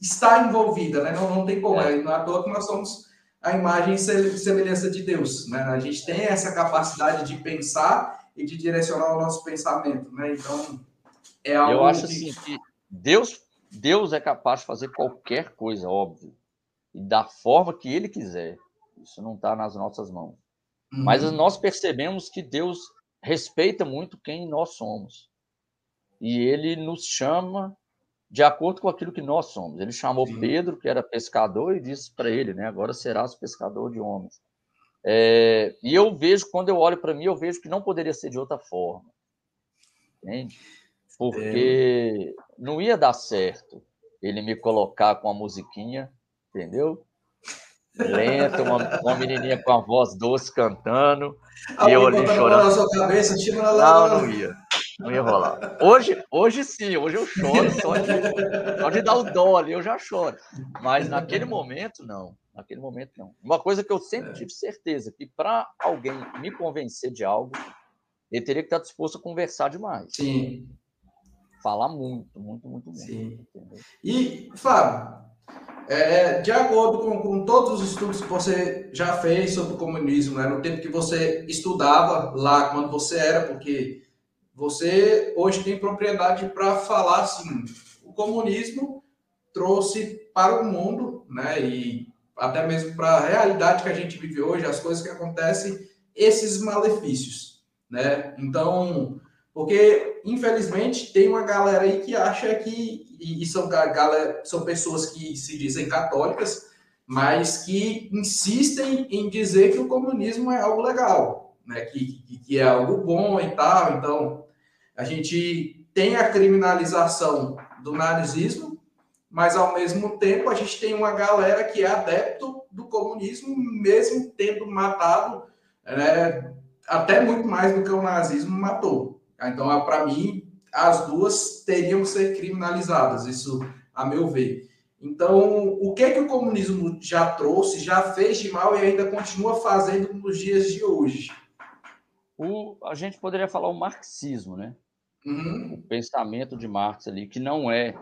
Speaker 1: está envolvida, né? Não, não tem como. É. Não é à toa que nós somos a imagem e semelhança de Deus, né? A gente tem essa capacidade de pensar e de direcionar o nosso pensamento, né? Então,
Speaker 2: é algo Eu acho assim que Deus, Deus é capaz de fazer qualquer coisa, óbvio, e da forma que ele quiser. Isso não está nas nossas mãos. Uhum. Mas nós percebemos que Deus respeita muito quem nós somos. E ele nos chama de acordo com aquilo que nós somos. Ele chamou Sim. Pedro, que era pescador, e disse para ele, né? Agora serás pescador de homens. É, e eu vejo, quando eu olho para mim, eu vejo que não poderia ser de outra forma. Entende? Porque é. não ia dar certo ele me colocar com a musiquinha, entendeu? Lenta, uma, uma menininha com a voz doce cantando, e eu ali chorando. Na sua cabeça, não, não ia. Não ia rolar. Hoje, hoje sim, hoje eu choro só de, só de dar o dó ali, eu já choro. Mas naquele momento, não. Naquele momento, não. Uma coisa que eu sempre tive certeza, que para alguém me convencer de algo, ele teria que estar disposto a conversar demais.
Speaker 1: Sim.
Speaker 2: Falar muito, muito, muito.
Speaker 1: Entendeu? E, Fábio, é, de acordo com, com, todos os estudos que você já fez sobre o comunismo, né, no tempo que você estudava lá, quando você era, porque você hoje tem propriedade para falar assim, o comunismo trouxe para o mundo, né, e até mesmo para a realidade que a gente vive hoje, as coisas que acontecem, esses malefícios, né? Então, porque infelizmente tem uma galera aí que acha que e, são galera, são pessoas que se dizem católicas, mas que insistem em dizer que o comunismo é algo legal, né? Que, que, é algo bom e tal. Então, a gente tem a criminalização do nazismo, mas ao mesmo tempo a gente tem uma galera que é adepto do comunismo, mesmo tendo matado né, até muito mais do que o nazismo matou. Então, para mim, as duas teriam que ser criminalizadas, isso a meu ver. Então, o que que o comunismo já trouxe, já fez de mal e ainda continua fazendo nos dias de hoje?
Speaker 2: O, a gente poderia falar o marxismo, né?
Speaker 1: Uhum.
Speaker 2: O pensamento de Marx ali, que não é,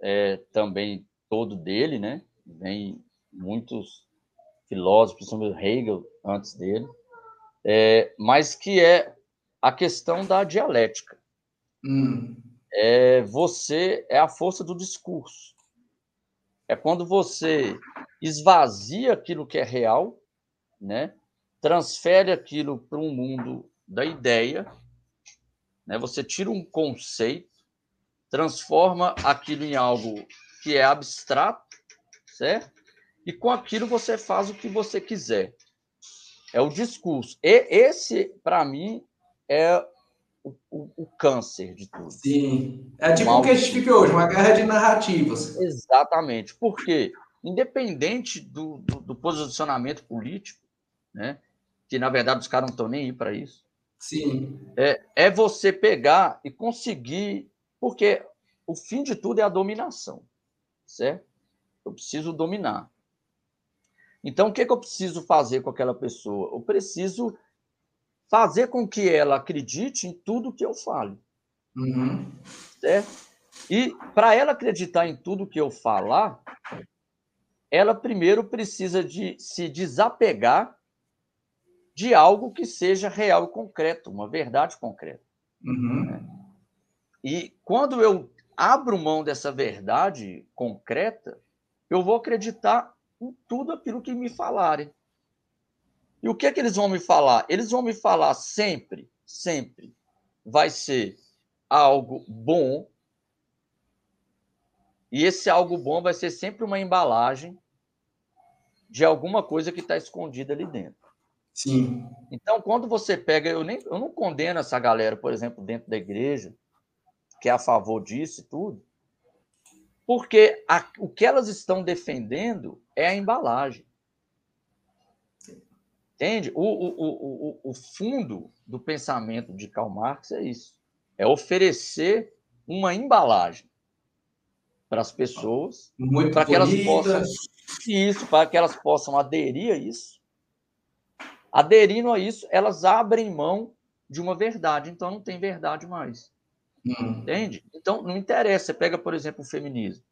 Speaker 2: é também todo dele, né? Vem muitos filósofos, principalmente Hegel antes dele, é, mas que é a questão da dialética.
Speaker 1: Uhum.
Speaker 2: É, você é a força do discurso. É quando você esvazia aquilo que é real, né? transfere aquilo para um mundo da ideia né? Você tira um conceito, transforma aquilo em algo que é abstrato, certo? E com aquilo você faz o que você quiser. É o discurso. E esse, para mim, é o, o, o, câncer de tudo.
Speaker 1: Sim. É tipo o que a gente vive hoje, uma guerra de narrativas.
Speaker 2: Exatamente. Porque, independente do, do, do posicionamento político, né, que na verdade os caras não estão nem aí para isso,
Speaker 1: Sim.
Speaker 2: É, é você pegar e conseguir, porque o fim de tudo é a dominação, certo? Eu preciso dominar. Então, o que, que eu preciso fazer com aquela pessoa? Eu preciso fazer com que ela acredite em tudo que eu falo.
Speaker 1: Uhum.
Speaker 2: Certo? E para ela acreditar em tudo que eu falar, ela primeiro precisa de se desapegar de algo que seja real e concreto, uma verdade concreta.
Speaker 1: Uhum. Né?
Speaker 2: E quando eu abro mão dessa verdade concreta, eu vou acreditar em tudo aquilo que me falarem. E o que é que eles vão me falar? Eles vão me falar sempre, sempre vai ser algo bom. E esse algo bom vai ser sempre uma embalagem de alguma coisa que está escondida ali dentro.
Speaker 1: Sim.
Speaker 2: Então, quando você pega, eu, nem, eu não condeno essa galera, por exemplo, dentro da igreja, que é a favor disso e tudo, porque a, o que elas estão defendendo é a embalagem. Entende? O, o, o, o, fundo do pensamento de Karl Marx é isso: é oferecer uma embalagem para as pessoas, para que elas possam isso, para que elas possam aderir a isso Aderindo a isso, elas abrem mão de uma verdade, então não tem verdade mais.
Speaker 1: Hum.
Speaker 2: Entende? Então não interessa. Você pega, por exemplo, o feminismo.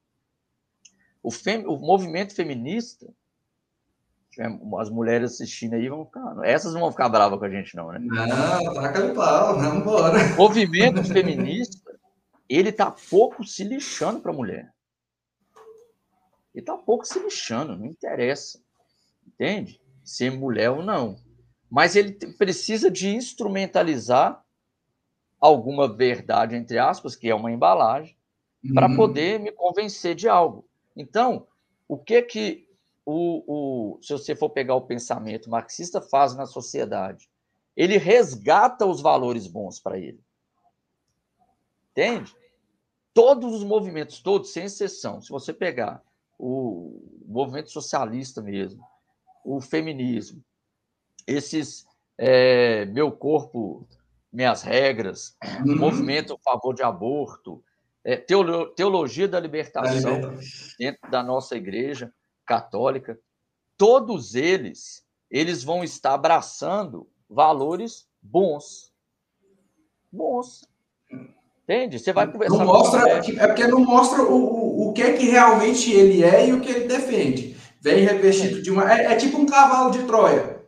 Speaker 2: o, fem, o movimento feminista, as mulheres assistindo aí vão ficar. Essas não vão ficar bravas com a gente, não, né?
Speaker 1: Não, taca no pau, vamos embora.
Speaker 2: O movimento feminista, ele tá pouco se lixando para a mulher. Ele tá pouco se lixando, não interessa. Entende? Ser mulher ou não. Mas ele precisa de instrumentalizar alguma verdade, entre aspas, que é uma embalagem, uhum. para poder me convencer de algo. Então, o que que o, o, se você for pegar o pensamento marxista faz na sociedade? Ele resgata os valores bons para ele. Entende? Todos os movimentos, todos, sem exceção, se você pegar o movimento socialista mesmo, o feminismo, esses é, meu corpo, minhas regras, uhum. movimento a favor de aborto, é, teolo, teologia da libertação dentro da nossa igreja católica, todos eles eles vão estar abraçando valores bons, bons. Entende? Você vai conversar.
Speaker 1: Não mostra, é porque não mostra o, o, que é que realmente ele é e o que ele defende. Vem revestido de uma. É, é tipo um cavalo de Troia.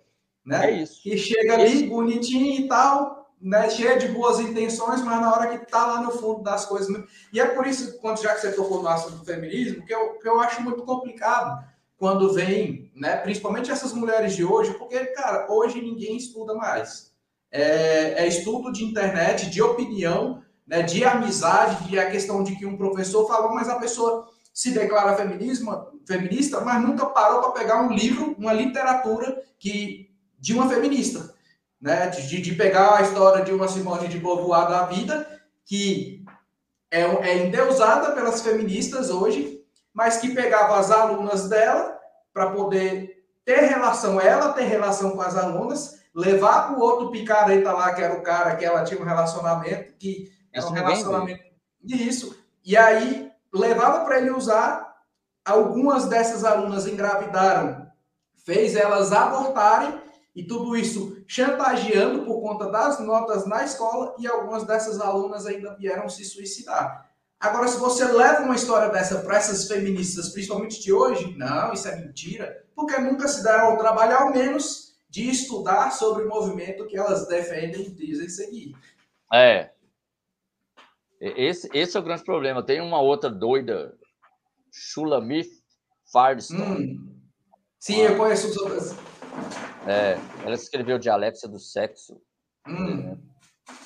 Speaker 1: Né?
Speaker 2: É isso.
Speaker 1: Que chega ali Esse... bonitinho e tal, né? cheio de boas intenções, mas na hora que tá lá no fundo das coisas. Né? E é por isso, quando já que você tocou no assunto do feminismo, que eu, que eu acho muito complicado quando vem, né? Principalmente essas mulheres de hoje, porque, cara, hoje ninguém estuda mais. É, é estudo de internet, de opinião né, de amizade, de a questão de que um professor falou, mas a pessoa se declara feminismo, feminista, mas nunca parou para pegar um livro, uma literatura que de uma feminista, né, de, de pegar a história de uma Simone de Beauvoir da vida, que é, é endeusada pelas feministas hoje, mas que pegava as alunas dela para poder ter relação, ela ter relação com as alunas, levar para o outro picareta lá, que era o cara que ela tinha um relacionamento, que era um relacionamento. Isso. E aí levava para ele usar. Algumas dessas alunas engravidaram, fez elas abortarem e tudo isso chantageando por conta das notas na escola e algumas dessas alunas ainda vieram se suicidar. Agora, se você leva uma história dessa para essas feministas, principalmente de hoje, não, isso é mentira, porque nunca se deram ao trabalho, ao menos, de estudar sobre o movimento que elas defendem e dizem seguir.
Speaker 2: É, esse, esse é o grande problema. Tem uma outra doida, Shulamith Firestone.
Speaker 1: Hum. Sim, eu conheço os outros.
Speaker 2: É, ela escreveu Dialética do Sexo.
Speaker 1: Hum.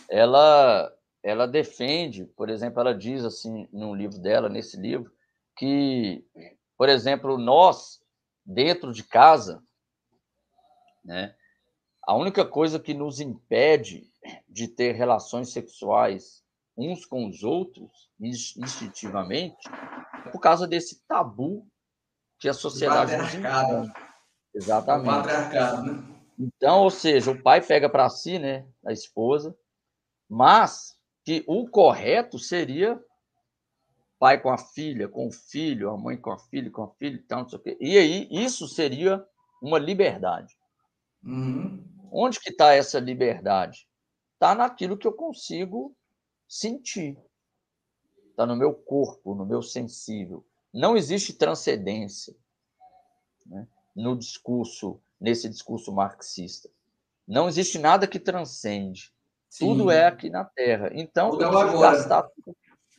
Speaker 2: Ela, ela defende, por exemplo, ela diz assim no livro dela, nesse livro, que, por exemplo, nós, dentro de casa, né, a única coisa que nos impede de ter relações sexuais uns com os outros, instintivamente, por causa desse tabu que a sociedade nos impõe. Exatamente. O
Speaker 1: patriarcado, né?
Speaker 2: Então, ou seja, o pai pega para si, né, a esposa, mas que o correto seria pai com a filha, com o filho, a mãe com a filha, com a filha, então, não sei o quê. E aí, isso seria uma liberdade.
Speaker 1: Uhum.
Speaker 2: Onde que está essa liberdade? Está naquilo que eu consigo sentir. Está no meu corpo, no meu sensível. Não existe transcendência né? No discurso, nesse discurso marxista. Não existe nada que transcende. Sim. Tudo é aqui na Terra. Então,
Speaker 1: Tudo eu é gastar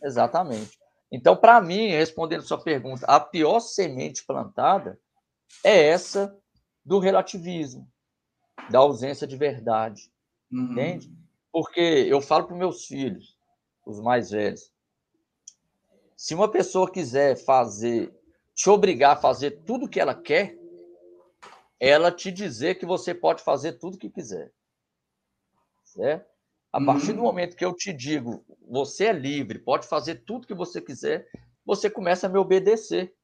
Speaker 2: Exatamente. Então, para mim, respondendo sua pergunta, a pior semente plantada é essa do relativismo, da ausência de verdade. Uhum. Entende? Porque eu falo para meus filhos, os mais velhos. Se uma pessoa quiser fazer, te obrigar a fazer tudo que ela quer, ela te dizer que você pode fazer tudo que quiser. Certo? A partir do momento que eu te digo, você é livre, pode fazer tudo que você quiser, você começa a me obedecer.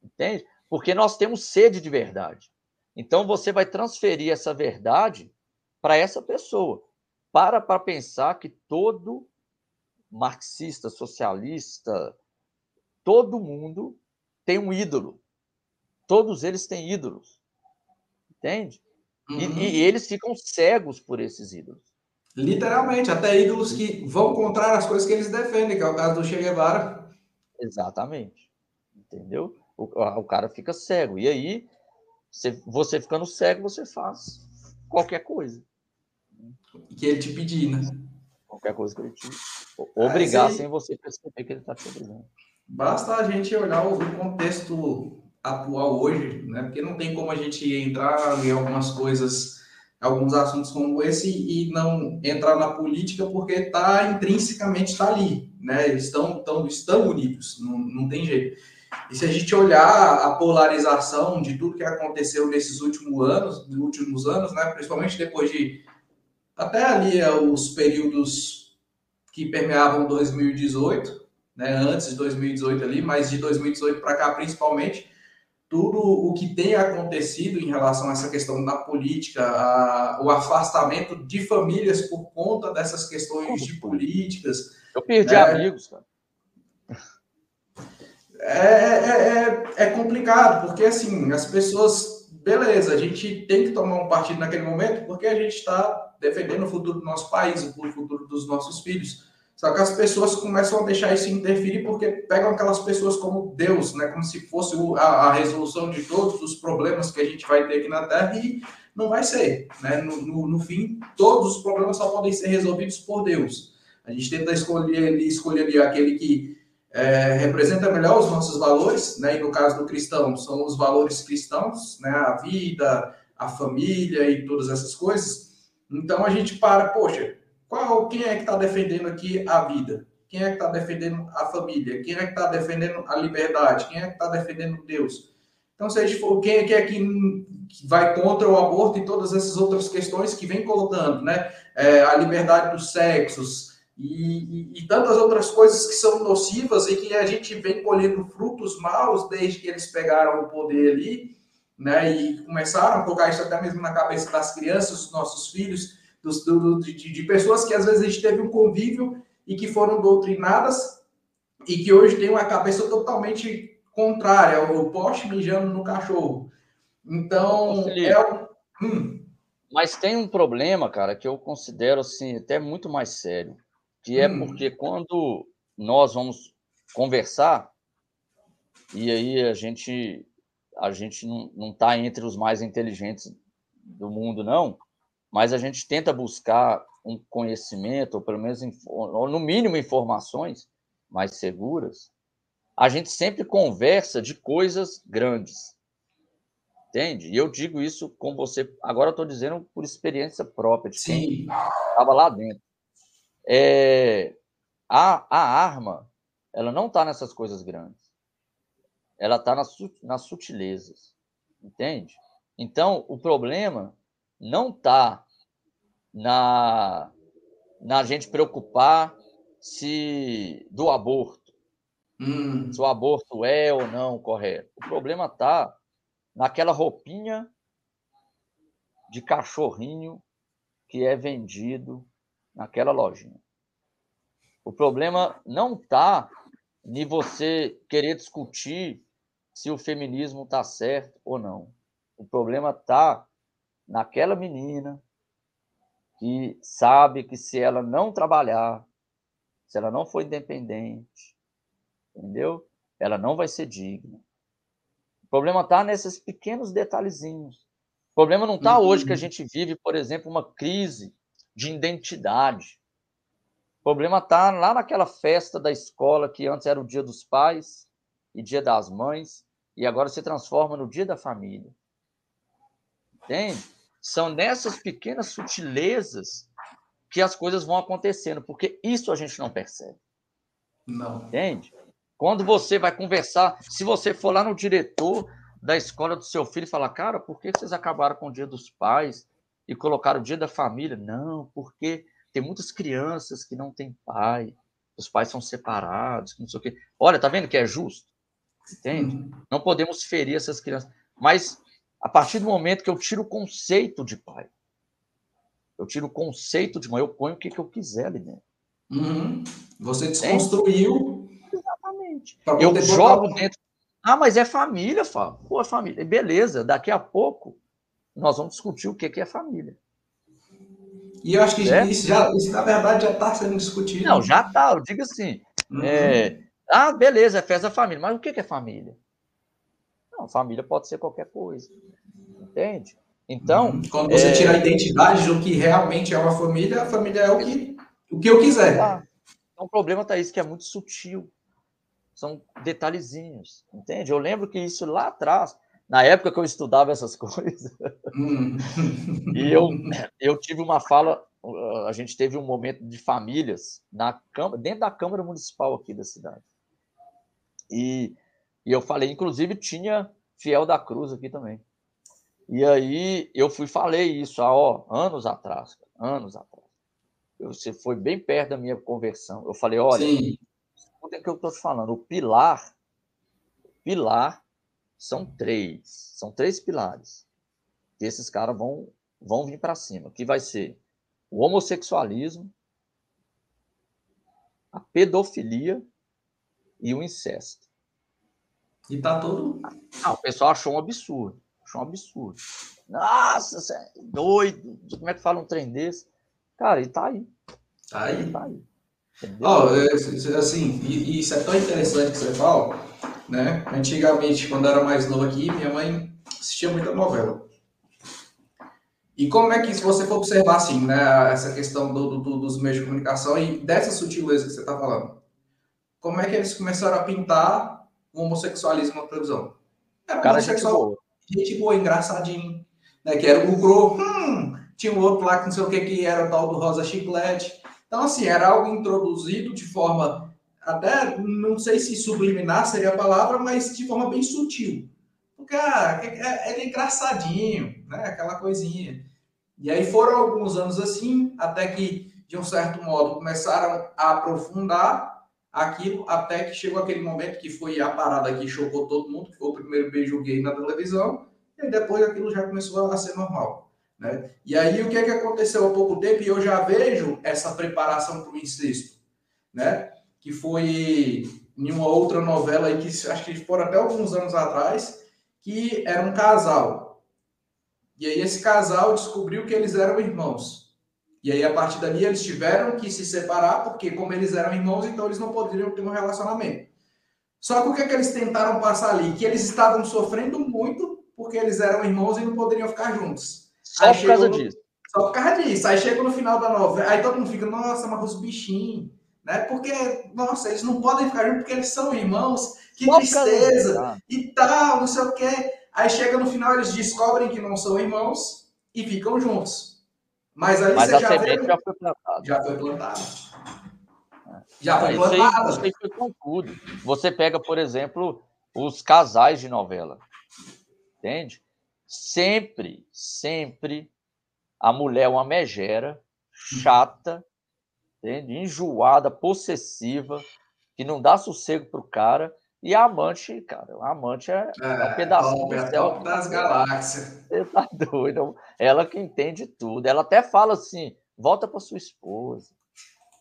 Speaker 2: Entende? Porque nós temos sede de verdade. Então você vai transferir essa verdade para essa pessoa. Para para pensar que todo marxista, socialista, todo mundo tem um ídolo. Todos eles têm ídolos. Entende? Uhum. E, e, eles ficam cegos por esses ídolos.
Speaker 1: Literalmente, até ídolos que vão contra as coisas que eles defendem, que é o caso do Che Guevara.
Speaker 2: Exatamente. entendeu? O, o cara fica cego. E aí, você, você ficando cego, você faz qualquer coisa.
Speaker 1: Que ele te pedir, né?
Speaker 2: Qualquer coisa que ele te obrigar, aí, sem você perceber que ele está te obrigando.
Speaker 1: Basta a gente olhar o contexto atual hoje, né? Porque não tem como a gente entrar em algumas coisas, alguns assuntos como esse e não entrar na política porque está intrinsecamente está ali, né? Eles estão, estão, estão unidos, não, não tem jeito. E se a gente olhar a polarização de tudo que aconteceu nesses últimos anos, nos últimos anos, né? Principalmente depois de até ali é, os períodos que permeavam 2018, né? Antes de 2018 ali, mas de 2018 para cá principalmente tudo o que tem acontecido em relação a essa questão da política, a, o afastamento de famílias por conta dessas questões de políticas.
Speaker 2: Eu perdi é, amigos, cara.
Speaker 1: É, é, é, é, complicado, porque assim, as pessoas, beleza, a gente tem que tomar um partido naquele momento, porque a gente está defendendo o futuro do nosso país, o futuro dos nossos filhos. Só que as pessoas começam a deixar isso interferir porque pegam aquelas pessoas como Deus, né? Como se fosse a, a resolução de todos os problemas que a gente vai ter aqui na Terra e não vai ser, né? No, no, no fim, todos os problemas só podem ser resolvidos por Deus. A gente tenta escolher, escolher ali aquele que é, representa melhor os nossos valores, né? E no caso do cristão, são os valores cristãos, né? A vida, a família e todas essas coisas. Então a gente para, poxa, qual, quem é que está defendendo aqui a vida? Quem é que está defendendo a família? Quem é que está defendendo a liberdade? Quem é que está defendendo Deus? Então, se a gente for, quem é que, é que vai contra o aborto e todas essas outras questões que vem colocando, né? É, a liberdade dos sexos e, e, e, tantas outras coisas que são nocivas e que a gente vem colhendo frutos maus desde que eles pegaram o poder ali, né? E começaram a colocar isso até mesmo na cabeça das crianças, dos nossos filhos, dos, do, de, de, pessoas que às vezes a gente teve um convívio e que foram doutrinadas e que hoje tem uma cabeça totalmente contrária, o poste mijando no cachorro. Então, é
Speaker 2: hum. Mas tem um problema, cara, que eu considero assim, até muito mais sério, que é hum. porque quando nós vamos conversar, e aí a gente a gente não está entre os mais inteligentes do mundo, não, mas a gente tenta buscar um conhecimento, ou pelo menos, ou no mínimo, informações mais seguras. A gente sempre conversa de coisas grandes. Entende? E eu digo isso com você. Agora eu estou dizendo por experiência própria, de quem estava lá dentro. É, a, a arma, ela não está nessas coisas grandes. Ela está nas, nas sutilezas. Entende? Então, o problema não está na, na gente preocupar se do aborto, hum. se o aborto é ou não correto. O problema está naquela roupinha de cachorrinho que é vendido naquela lojinha. O problema não está em você querer discutir se o feminismo está certo ou não. O problema está naquela menina que sabe que se ela não trabalhar, se ela não for independente, entendeu? Ela não vai ser digna. O problema está nesses pequenos detalhezinhos. O problema não está uhum. hoje que a gente vive, por exemplo, uma crise de identidade. O problema está lá naquela festa da escola que antes era o dia dos pais e dia das mães, e agora se transforma no dia da família. Entende? São nessas pequenas sutilezas que as coisas vão acontecendo, porque isso a gente não percebe.
Speaker 1: Não.
Speaker 2: Entende? Quando você vai conversar, se você for lá no diretor da escola do seu filho e falar, cara, por que vocês acabaram com o dia dos pais e colocaram o dia da família? Não, porque tem muitas crianças que não têm pai, os pais são separados, não sei o quê. Olha, tá vendo que é justo? Entende? Não podemos ferir essas crianças. Mas a partir do momento que eu tiro o conceito de pai, eu tiro o conceito de mãe, eu ponho o que, que eu quiser ali dentro.
Speaker 1: Uhum. Você desconstruiu.
Speaker 2: Exatamente. Eu jogo dentro. Ah, mas é família, Fábio. Pô, é família. Beleza, daqui a pouco nós vamos discutir o que, que é família.
Speaker 1: E eu acho que é? isso, já, isso, na verdade, já está sendo discutido.
Speaker 2: Não, já está. Eu digo assim: uhum. é, Ah, beleza, é festa da família. Mas o que é família? Não, família pode ser qualquer coisa. Entende? Então.
Speaker 1: Uhum. Quando você é... tira a identidade do que realmente é uma família, a família é o que, o que eu quiser. Ah,
Speaker 2: então, o problema isso que é muito sutil. São detalhezinhos, entende? Eu lembro que isso lá atrás, na época que eu estudava essas *laughs* coisas, hum. e eu, eu tive uma fala, a gente teve um momento de famílias na dentro da Câmara Municipal aqui da cidade. E, e eu falei, inclusive tinha Fiel da Cruz aqui também. E aí eu fui falei isso há ó, anos atrás, anos atrás. Você foi bem perto da minha conversão. Eu falei, olha, Sim o que eu estou te falando? O pilar, pilar são três, são três pilares. E esses caras vão, vão vir para cima, que vai ser o homossexualismo, a pedofilia e o incesto.
Speaker 1: E tá todo.
Speaker 2: Ah, o pessoal achou um absurdo. Achou um absurdo. Nossa, você é doido. Como é que fala um trem desse? Cara, ele tá aí.
Speaker 1: Tá aí. Tá aí. Oh, assim, e, isso é tão interessante que você fala, né? Antigamente, quando eu era mais novo aqui, minha mãe assistia muita novela. E como é que, se você for observar, assim, né, essa questão do, do, dos meios de comunicação e dessa sutileza que você está falando, como é que eles começaram a pintar o homossexualismo na televisão?
Speaker 2: Era Cara, homossexual,
Speaker 1: gente boa. gente boa, engraçadinho, né, que era o Gro, hum, tinha um outro lá que não sei o que, que era o tal do Rosa Chiclete, então, assim, era algo introduzido de forma, até, não sei se subliminar seria a palavra, mas de forma bem sutil. Porque ah, é, é, ele é engraçadinho, né? Aquela coisinha. E aí foram alguns anos assim, até que, de um certo modo, começaram a aprofundar aquilo, até que chegou aquele momento que foi a parada que chocou todo mundo, que foi o primeiro beijo gay na televisão, e depois aquilo já começou a ser normal. Né? E aí, o que, é que aconteceu há pouco tempo? E eu já vejo essa preparação para o incesto, né? que foi em uma outra novela aí, que acho que foram até alguns anos atrás, que era um casal. E aí, esse casal descobriu que eles eram irmãos. E aí, a partir dali, eles tiveram que se separar, porque, como eles eram irmãos, então eles não poderiam ter um relacionamento. Só que o que, é que eles tentaram passar ali? Que eles estavam sofrendo muito porque eles eram irmãos e não poderiam ficar juntos.
Speaker 2: Só aí por causa no... disso.
Speaker 1: Só por causa disso. Aí chega no final da novela, aí todo mundo fica, nossa, mas os bichinhos, né? Porque, nossa, eles não podem ficar juntos porque eles são irmãos, que Só tristeza, e tal, não sei o quê. Aí chega no final, eles descobrem que não são irmãos e ficam juntos. Mas aí
Speaker 2: Mas
Speaker 1: você
Speaker 2: já vê... já foi plantado.
Speaker 1: Já foi plantado. Já foi plantado.
Speaker 2: Isso aí, isso aí foi com tudo. Você pega, por exemplo, os casais de novela. Entende? Sempre, sempre a mulher é uma megera, chata, entende? enjoada, possessiva, que não dá sossego pro cara. E a amante, cara, a amante é, é, é um pedacinho
Speaker 1: é, do céu. das galáxias.
Speaker 2: Você tá *laughs* doido. Ela que entende tudo. Ela até fala assim: volta para sua esposa.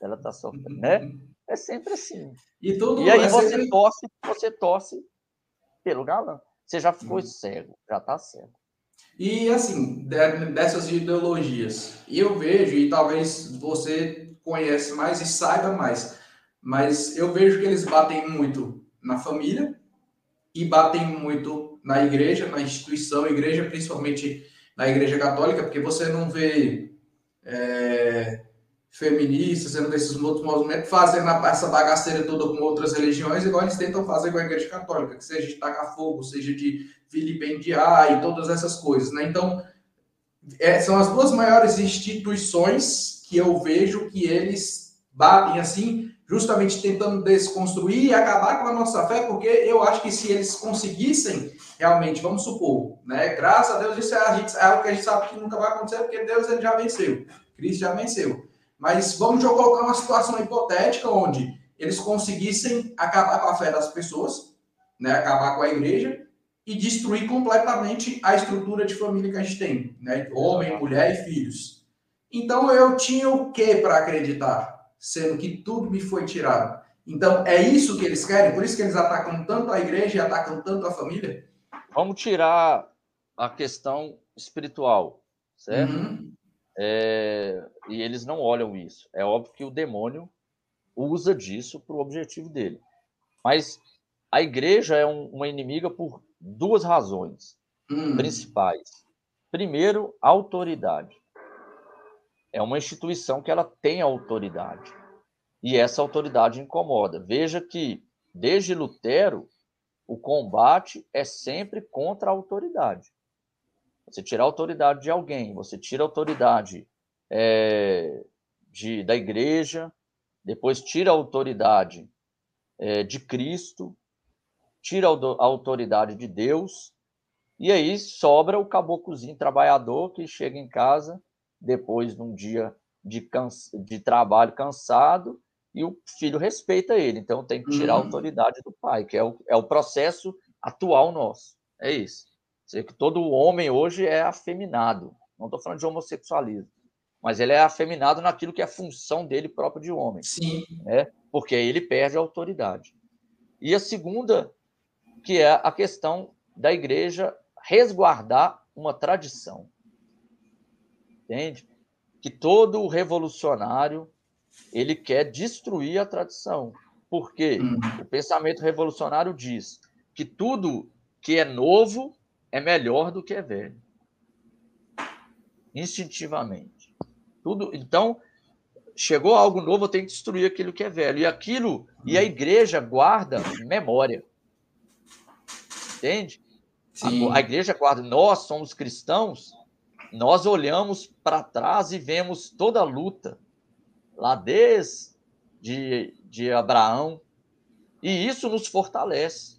Speaker 2: Ela tá sofrendo, né? Uhum. É sempre assim.
Speaker 1: E,
Speaker 2: e aí é você sempre... torce, você torce pelo galã. Você já ficou hum. cego, já está cego.
Speaker 1: E assim, dessas ideologias, eu vejo, e talvez você conhece mais e saiba mais, mas eu vejo que eles batem muito na família e batem muito na igreja, na instituição, igreja, principalmente na igreja católica, porque você não vê é, feministas, sendo desses outros movimentos, fazendo essa bagaceira toda com outras religiões, igual eles tentam fazer com a Igreja Católica, que seja de tacar fogo, seja de vilipendiar e todas essas coisas, né? Então, é, são as duas maiores instituições que eu vejo que eles batem assim, justamente tentando desconstruir e acabar com a nossa fé, porque eu acho que se eles conseguissem realmente, vamos supor, né? Graças a Deus, isso é, gente, é algo que a gente sabe que nunca vai acontecer, porque Deus ele já venceu, Cristo já venceu. Mas vamos colocar uma situação hipotética onde eles conseguissem acabar com a fé das pessoas, né, acabar com a igreja e destruir completamente a estrutura de família que a gente tem, né, homem, mulher e filhos. Então eu tinha o que para acreditar, sendo que tudo me foi tirado. Então é isso que eles querem, por isso que eles atacam tanto a igreja e atacam tanto a família.
Speaker 2: Vamos tirar a questão espiritual, certo? Uhum. É, e eles não olham isso. É óbvio que o demônio usa disso para o objetivo dele. Mas a igreja é um, uma inimiga por duas razões hum. principais. Primeiro, autoridade. É uma instituição que ela tem autoridade. E essa autoridade incomoda. Veja que, desde Lutero, o combate é sempre contra a autoridade. Você tira a autoridade de alguém, você tira a autoridade é, de, da igreja, depois tira a autoridade é, de Cristo, tira a autoridade de Deus, e aí sobra o caboclozinho trabalhador que chega em casa depois de um dia de, cansa, de trabalho cansado e o filho respeita ele. Então tem que tirar uhum. a autoridade do pai, que é o, é o processo atual nosso. É isso. Sei que todo homem hoje é afeminado. Não estou falando de homossexualismo, mas ele é afeminado naquilo que é função dele próprio de homem.
Speaker 1: Sim.
Speaker 2: Né? Porque aí ele perde a autoridade. E a segunda, que é a questão da igreja resguardar uma tradição. Entende? Que todo revolucionário ele quer destruir a tradição. Porque uhum. o pensamento revolucionário diz que tudo que é novo é melhor do que é velho. Instintivamente. Tudo, então, chegou algo novo, eu tenho que destruir aquilo que é velho. E aquilo, e a igreja guarda memória. Entende? A, a, igreja guarda, nós somos cristãos, nós olhamos para trás e vemos toda a luta, lá desde de, de Abraão, e isso nos fortalece,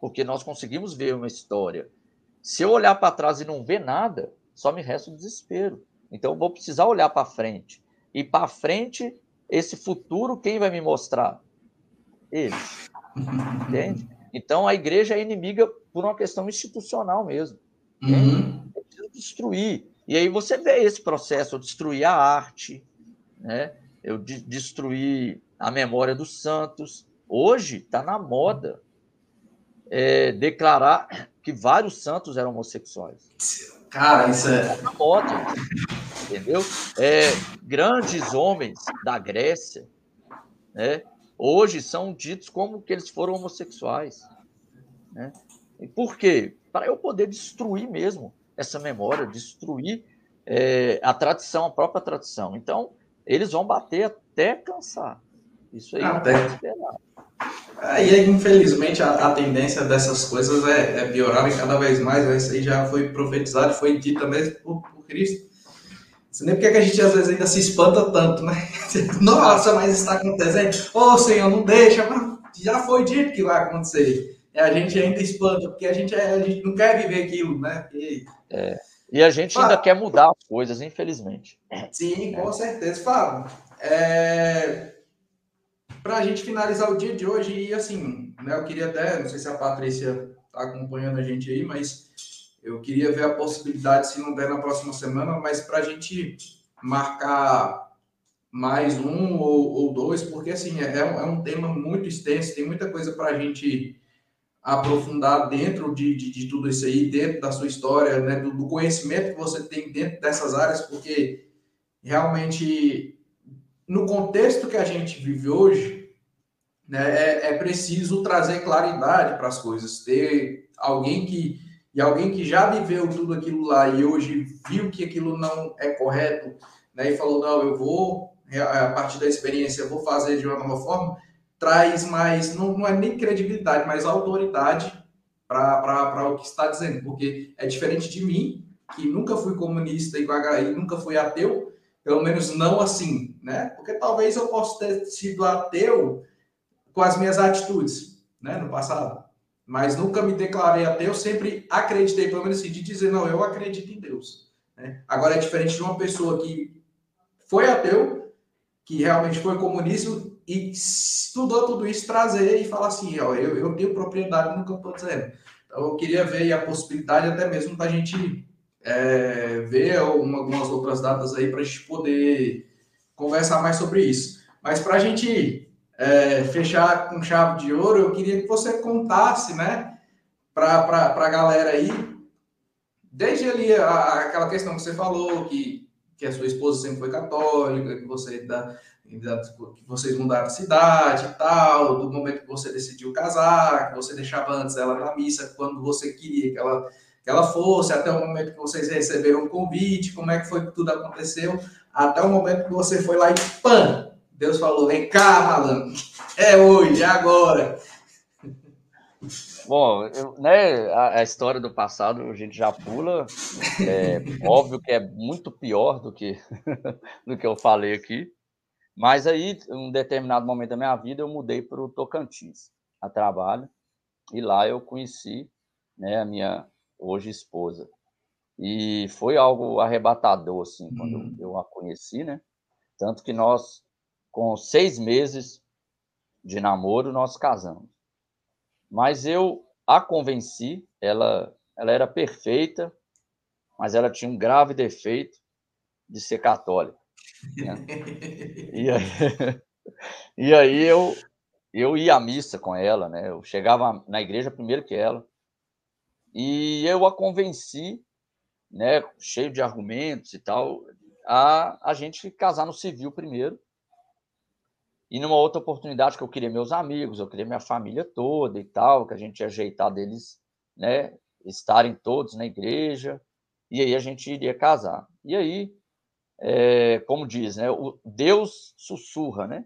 Speaker 2: porque nós conseguimos ver uma história. Se eu olhar para trás e não ver nada, só me resta o desespero. Então eu vou precisar olhar para frente. E para frente, esse futuro, quem vai me mostrar? Ele. Entende? Então a igreja é inimiga por uma questão institucional mesmo. Uhum. Destruir. E aí você vê esse processo, destruir a arte, né? eu de destruir a memória dos santos. Hoje está na moda é, declarar que vários santos eram homossexuais.
Speaker 1: Cara, isso é.
Speaker 2: Tá na moda, entendeu? É, grandes homens da Grécia, né? hoje são ditos como que eles foram homossexuais. Né? E por quê? Para eu poder destruir mesmo essa memória, destruir é, a tradição, a própria tradição. Então, eles vão bater até cansar. Isso aí até. não pode esperar.
Speaker 1: Aí, infelizmente, a, a, tendência dessas coisas é, é piorar cada vez mais. Né? Isso aí já foi profetizado, foi dito também por, por Cristo. Você nem porque que a gente às vezes ainda se espanta tanto, né? *laughs* Nossa, mas está acontecendo. Ô oh, Senhor, não deixa, mas já foi dito que vai acontecer. E a gente ainda espanta, porque a gente, é, a gente não quer viver aquilo, né?
Speaker 2: E, é. e a gente Fábio, ainda quer mudar as coisas, infelizmente.
Speaker 1: Sim, com certeza. Fábio, é... para a gente finalizar o dia de hoje, e assim, né, eu queria até, não sei se a Patrícia está acompanhando a gente aí, mas eu queria ver a possibilidade, se não der na próxima semana, mas para a gente marcar mais um ou, ou dois, porque assim é, é, um tema muito extenso, tem muita coisa para a gente aprofundar dentro de, de, de, tudo isso aí, dentro da sua história, né, do, do, conhecimento que você tem dentro dessas áreas, porque realmente no contexto que a gente vive hoje, né, é, é preciso trazer claridade para as coisas, ter alguém que e alguém que já viveu tudo aquilo lá e hoje viu que aquilo não é correto, né, e falou, não, eu vou, a partir da experiência, eu vou fazer de uma nova forma, traz mais, não, não é nem credibilidade, mas autoridade para o que está dizendo, porque é diferente de mim, que nunca fui comunista e nunca fui ateu, pelo menos não assim, né? Porque talvez eu possa ter sido ateu com as minhas atitudes, né, no passado mas nunca me declarei ateu, sempre acreditei, pelo menos assim, de dizer, não, eu acredito em Deus. Né? Agora é diferente de uma pessoa que foi ateu, que realmente foi comunista e estudou tudo isso, trazer e falar assim, ó, eu, eu tenho propriedade no que eu estou dizendo. Então eu queria ver a possibilidade até mesmo para a gente é, ver algumas outras datas aí para a gente poder conversar mais sobre isso. Mas para a gente é, fechar com chave de ouro, eu queria que você contasse, né, para a galera aí, desde ali a, aquela questão que você falou, que, que a sua esposa sempre foi católica, que você da, que vocês mudaram de cidade e tal, do momento que você decidiu casar, que você deixava antes ela na missa quando você queria que ela, que ela fosse, até o momento que vocês receberam o convite, como é que foi que tudo aconteceu, até o momento que você foi lá e pã! Deus falou: vem cá, malandro, é hoje, é agora.
Speaker 2: Bom, eu, né, a, a, história do passado a gente já pula. É óbvio que é muito pior do que, *laughs* do que eu falei aqui. Mas aí, em um determinado momento da minha vida, eu mudei para o Tocantins a trabalho. E lá eu conheci né, a minha hoje esposa. E foi algo arrebatador, assim, quando uhum. eu a conheci, né? Tanto que nós, com seis meses de namoro, nós casamos. Mas eu a convenci, ela, ela era perfeita, mas ela tinha um grave defeito de ser católica. Né? E aí, *laughs* e aí eu, eu ia à missa com ela, né? Eu chegava na igreja primeiro que ela. E eu a convenci, né, cheio de argumentos e tal, a a gente casar no civil primeiro. E numa outra oportunidade que eu queria meus amigos, eu queria minha família toda e tal, que a gente ia ajeitar deles, né, estarem todos na igreja, e aí a gente iria casar. E aí é, como diz, né? O Deus sussurra, né?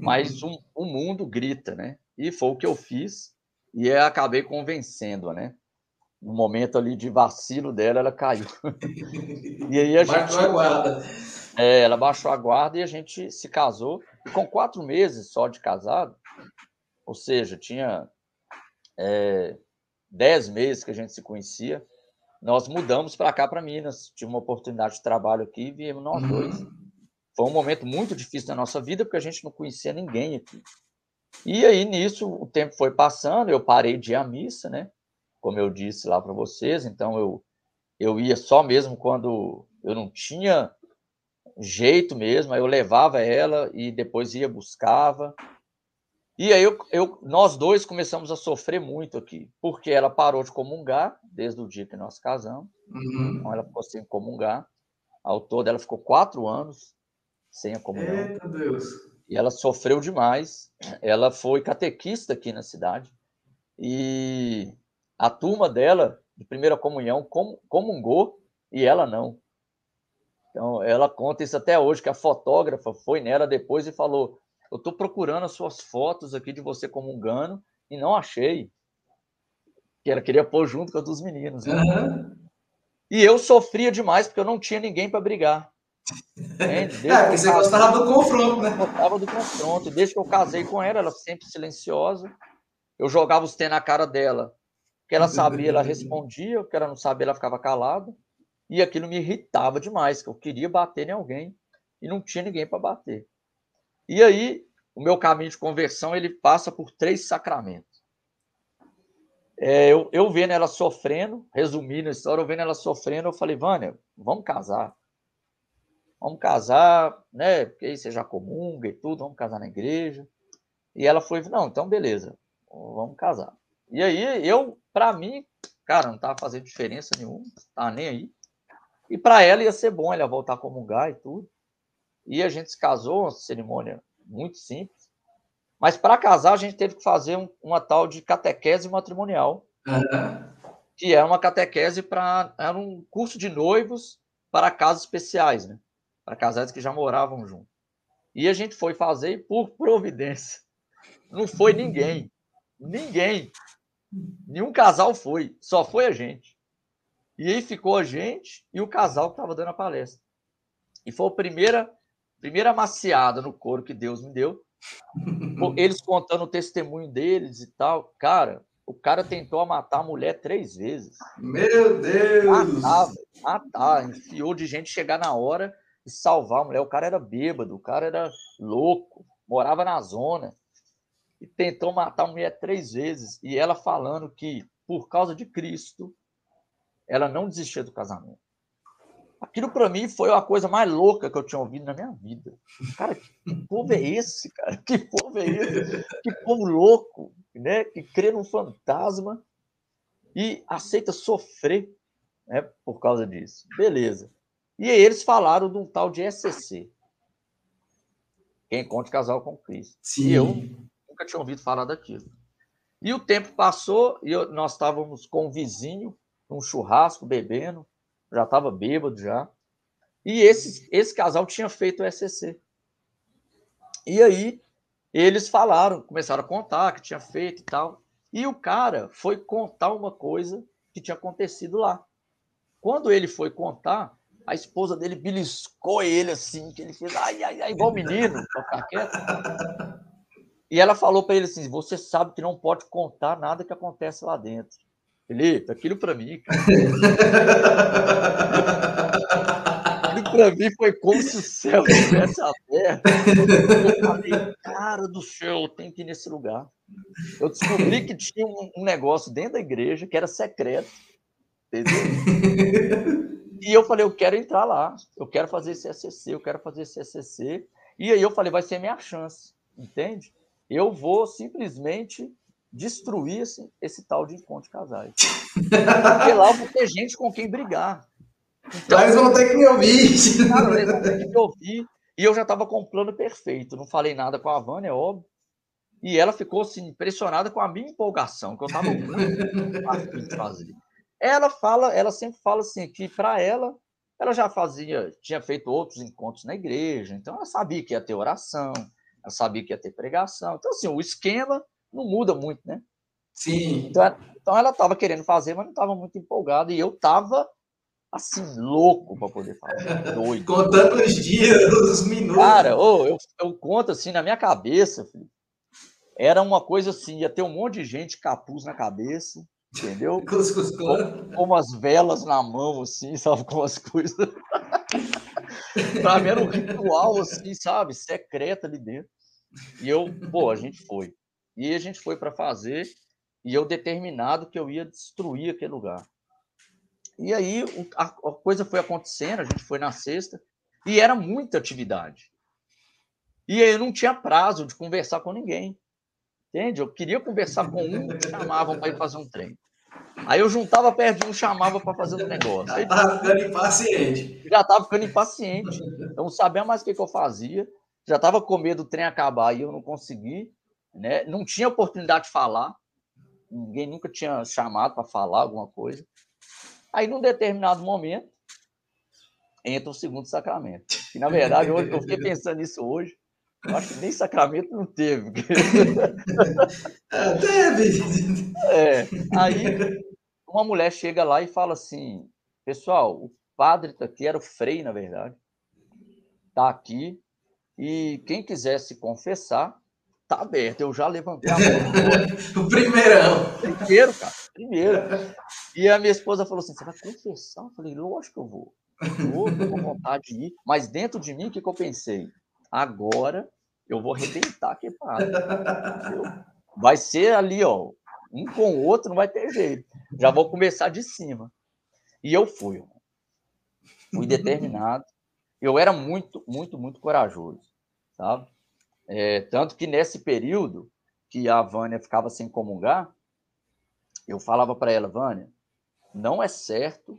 Speaker 2: Mas *laughs* um, o mundo grita, né? E foi o que eu fiz e eu acabei convencendo, né? No momento ali de vacilo dela, ela caiu. *laughs* e aí a baixou gente, a guarda. É, ela baixou a guarda e a gente se casou. E com quatro meses só de casado, ou seja, tinha é, dez meses que a gente se conhecia, nós mudamos para cá, para Minas. Tive uma oportunidade de trabalho aqui e viemos nós uhum. dois. Foi um momento muito difícil da nossa vida, porque a gente não conhecia ninguém aqui. E aí, nisso, o tempo foi passando, eu parei de ir à missa, né? Como eu disse lá para vocês, então eu, eu ia só mesmo quando eu não tinha jeito mesmo, aí eu levava ela e depois ia buscava. E aí eu, eu, nós dois começamos a sofrer muito aqui, porque ela parou de comungar desde o dia que nós casamos. Uhum. Então ela ficou sem comungar. Ao todo, ela ficou quatro anos sem a comunhão. Eita Deus! E ela sofreu demais. Ela foi catequista aqui na cidade. E a turma dela, de primeira comunhão, comungou e ela não. Então, ela conta isso até hoje, que a fotógrafa foi nela depois e falou: eu estou procurando as suas fotos aqui de você comungando e não achei. Que ela queria pôr junto com as dos meninos. Né? Uhum. E eu sofria demais porque eu não tinha ninguém para brigar. *laughs*
Speaker 1: é, porque você gostava do confronto, né?
Speaker 2: Gostava do confronto. Desde que eu casei com ela, ela sempre silenciosa. Eu jogava os tênis na cara dela. O que ela sabia, ela respondia. O que ela não sabia, ela ficava calada. E aquilo me irritava demais, que eu queria bater em alguém e não tinha ninguém para bater. E aí, o meu caminho de conversão ele passa por três sacramentos. É, eu, eu vendo ela sofrendo, resumindo a história, eu vendo ela sofrendo, eu falei, Vânia, vamos casar. Vamos casar, né? Porque aí você já comunga e tudo, vamos casar na igreja. E ela foi, não, então beleza, vamos casar. E aí, eu, para mim, cara, não tava fazendo diferença nenhuma, tá nem aí. E para ela ia ser bom ela voltar a comungar e tudo. E a gente se casou, uma cerimônia muito simples. Mas para casar, a gente teve que fazer um, uma tal de catequese matrimonial, uhum. que era uma catequese para. Era um curso de noivos para casos especiais, né? Para casais que já moravam juntos. E a gente foi fazer por providência. Não foi ninguém. Ninguém. Nenhum casal foi. Só foi a gente. E aí ficou a gente e o casal que estava dando a palestra. E foi a primeira primeira maciada no couro que Deus me deu. *laughs* Eles contando o testemunho deles e tal. Cara, o cara tentou matar a mulher três vezes.
Speaker 1: Meu Deus!
Speaker 2: Matar, matar. Enfiou de gente chegar na hora e salvar a mulher. O cara era bêbado, o cara era louco, morava na zona. E tentou matar a mulher três vezes. E ela falando que, por causa de Cristo, ela não desistia do casamento. Aquilo para mim foi a coisa mais louca que eu tinha ouvido na minha vida. Cara, que povo é esse, cara? Que povo é esse? Que povo louco, né? Que crê num fantasma e aceita sofrer, né? Por causa disso. Beleza. E aí eles falaram de um tal de SCC. Quem encontra casal com Cristo. Sim. E eu nunca tinha ouvido falar daquilo. E o tempo passou e eu, nós estávamos com um vizinho, um churrasco, bebendo, já estava bêbado já. E esse, esse casal tinha feito o SCC. E aí eles falaram, começaram a contar que tinha feito e tal. E o cara foi contar uma coisa que tinha acontecido lá. Quando ele foi contar, a esposa dele beliscou ele assim, que ele fez, ai, ai, ai, igual menino, ficar quieto. E ela falou para ele assim: Você sabe que não pode contar nada que acontece lá dentro. Felipe, aquilo para mim, *laughs* cara. aquilo para mim foi como se o céu tivesse aberto. Eu falei, cara do céu, eu tenho que ir nesse lugar. Eu descobri que tinha um negócio dentro da igreja que era secreto. Entendeu? E eu falei, eu quero entrar lá, eu quero fazer esse SCC, eu quero fazer esse SCC. E aí eu falei, vai ser minha chance, entende? Eu vou simplesmente destruir esse, esse tal de encontro de casais. Porque lá eu vou ter gente com quem brigar.
Speaker 1: Então, eles vão ter que me ouvir.
Speaker 2: Cara, eles vão ter que me ouvir. E eu já estava com o plano perfeito. Não falei nada com a Vânia, é óbvio. E ela ficou assim, impressionada com a minha empolgação, que eu estava muito fazer. Ela fala, ela sempre fala assim que para ela, ela já fazia, tinha feito outros encontros na igreja, então ela sabia que ia ter oração, ela sabia que ia ter pregação. Então, assim, o esquema não muda muito, né?
Speaker 1: Sim.
Speaker 2: Então, então ela estava querendo fazer, mas não estava muito empolgada. E eu estava, assim, louco para poder fazer. *laughs* Doido.
Speaker 1: Contando os dias, *laughs* os minutos.
Speaker 2: Cara, oh, eu, eu conto assim na minha cabeça, filho. Era uma coisa assim, ia ter um monte de gente capuz na cabeça, entendeu? *laughs* com, com umas velas na mão, assim, sabe? Com as coisas. pra mim era um ritual, assim, sabe? Secreto ali dentro. E eu, pô, a gente foi. E a gente foi para fazer, e eu determinado que eu ia destruir aquele lugar. E aí a, coisa foi acontecendo, a gente foi na sexta, e era muita atividade. E eu não tinha prazo de conversar com ninguém. Entende? Eu queria conversar com um, chamavam para ir fazer um trem. Aí eu juntava perto de um, chamava para fazer um negócio.
Speaker 1: Já estava ficando impaciente.
Speaker 2: Já estava ficando impaciente. Não sabia mais o que, que eu fazia já estava com medo do trem acabar e eu não consegui, né? Não tinha oportunidade de falar, ninguém nunca tinha chamado para falar alguma coisa. Aí, num determinado momento, entra o segundo sacramento. E, na verdade, hoje, eu fiquei pensando nisso hoje. Eu acho que nem sacramento não teve. *laughs*
Speaker 1: É, teve!
Speaker 2: É, aí, uma mulher chega lá e fala assim: Pessoal, o padre está aqui, era o Frei, na verdade, está aqui, e quem quiser se confessar, tá aberto. Eu já levantei a
Speaker 1: mão. *laughs* o primeirão.
Speaker 2: Primeiro, cara. Primeiro. E a minha esposa falou assim: você vai confessar? Eu falei, lógico que eu vou. Vou, tô com vontade de ir. Mas dentro de mim, o que, que eu pensei? Agora eu vou arrebentar aqui, padre. Vai ser ali, ó. Um com o outro, não vai ter jeito. Já vou começar de cima. E eu fui. Fui determinado eu era muito, muito, muito corajoso, sabe? É, tanto que nesse período que a Vânia ficava sem comungar, eu falava para ela, Vânia, não é certo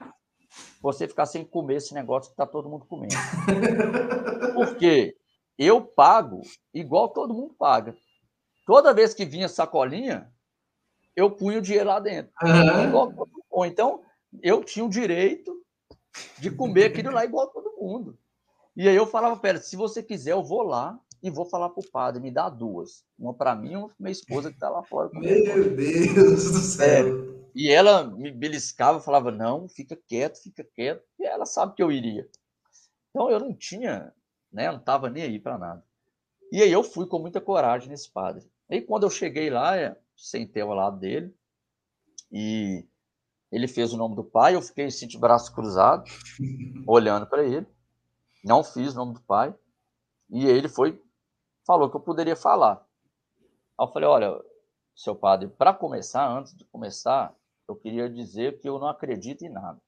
Speaker 2: você ficar sem comer esse negócio que está todo mundo comendo. *laughs* Porque eu pago igual todo mundo paga. Toda vez que vinha sacolinha, eu punho o dinheiro lá dentro. Uhum. Ou então, eu tinha o direito de comer aquilo lá igual todo mundo. E aí eu falava para ela, se você quiser, eu vou lá e vou falar para o padre, me dá duas. Uma para mim e uma para minha esposa que está lá fora.
Speaker 1: Meu Deus do céu!
Speaker 2: É. E ela me beliscava, falava, não, fica quieto, fica quieto. E ela sabe que eu iria. Então eu não tinha, né, não estava nem aí para nada. E aí eu fui com muita coragem nesse padre. E quando eu cheguei lá, é, sentei ao lado dele e ele fez o nome do pai, eu fiquei assim de braço cruzado, *laughs* olhando para ele. Não fiz o nome do pai. E ele foi, falou que eu poderia falar. Aí eu falei: olha, seu padre, para começar, antes de começar, eu queria dizer que eu não acredito em nada.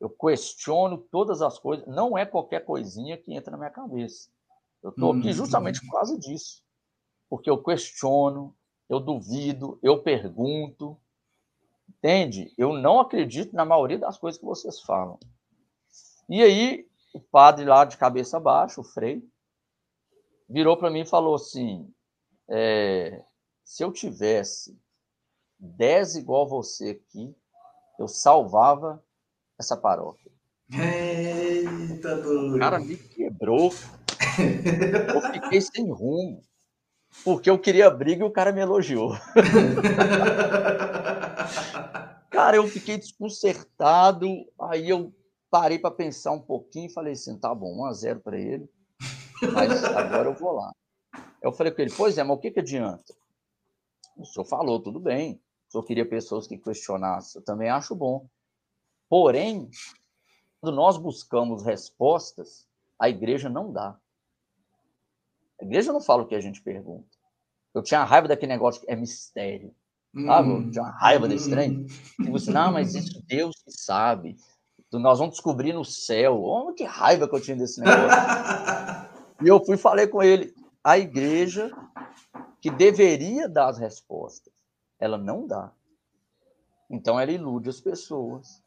Speaker 2: Eu questiono todas as coisas, não é qualquer coisinha que entra na minha cabeça. Eu estou aqui uhum. justamente por causa disso. Porque eu questiono, eu duvido, eu pergunto. Entende? Eu não acredito na maioria das coisas que vocês falam. E aí, o padre lá de cabeça baixa, o Frei, virou para mim e falou assim: é, se eu tivesse 10 igual você aqui, eu salvava essa paróquia.
Speaker 1: Eita, doido.
Speaker 2: O cara me quebrou. Eu fiquei sem rumo. Porque eu queria briga e o cara me elogiou. *laughs* cara, eu fiquei desconcertado. Aí eu parei para pensar um pouquinho e falei assim: tá bom, 1 a 0 para ele. Mas agora eu vou lá. Eu falei com ele: pois é, mas o que, que adianta? O senhor falou, tudo bem. O senhor queria pessoas que questionassem. Eu também acho bom. Porém, quando nós buscamos respostas, a igreja não dá. A igreja não fala o que a gente pergunta. Eu tinha raiva daquele negócio que é mistério. Sabe? Eu tinha raiva desse trem. E você, não, mas isso Deus que sabe. Nós vamos descobrir no céu. Oh, que raiva que eu tinha desse negócio. E eu fui e falei com ele. A igreja que deveria dar as respostas, ela não dá. Então ela ilude as pessoas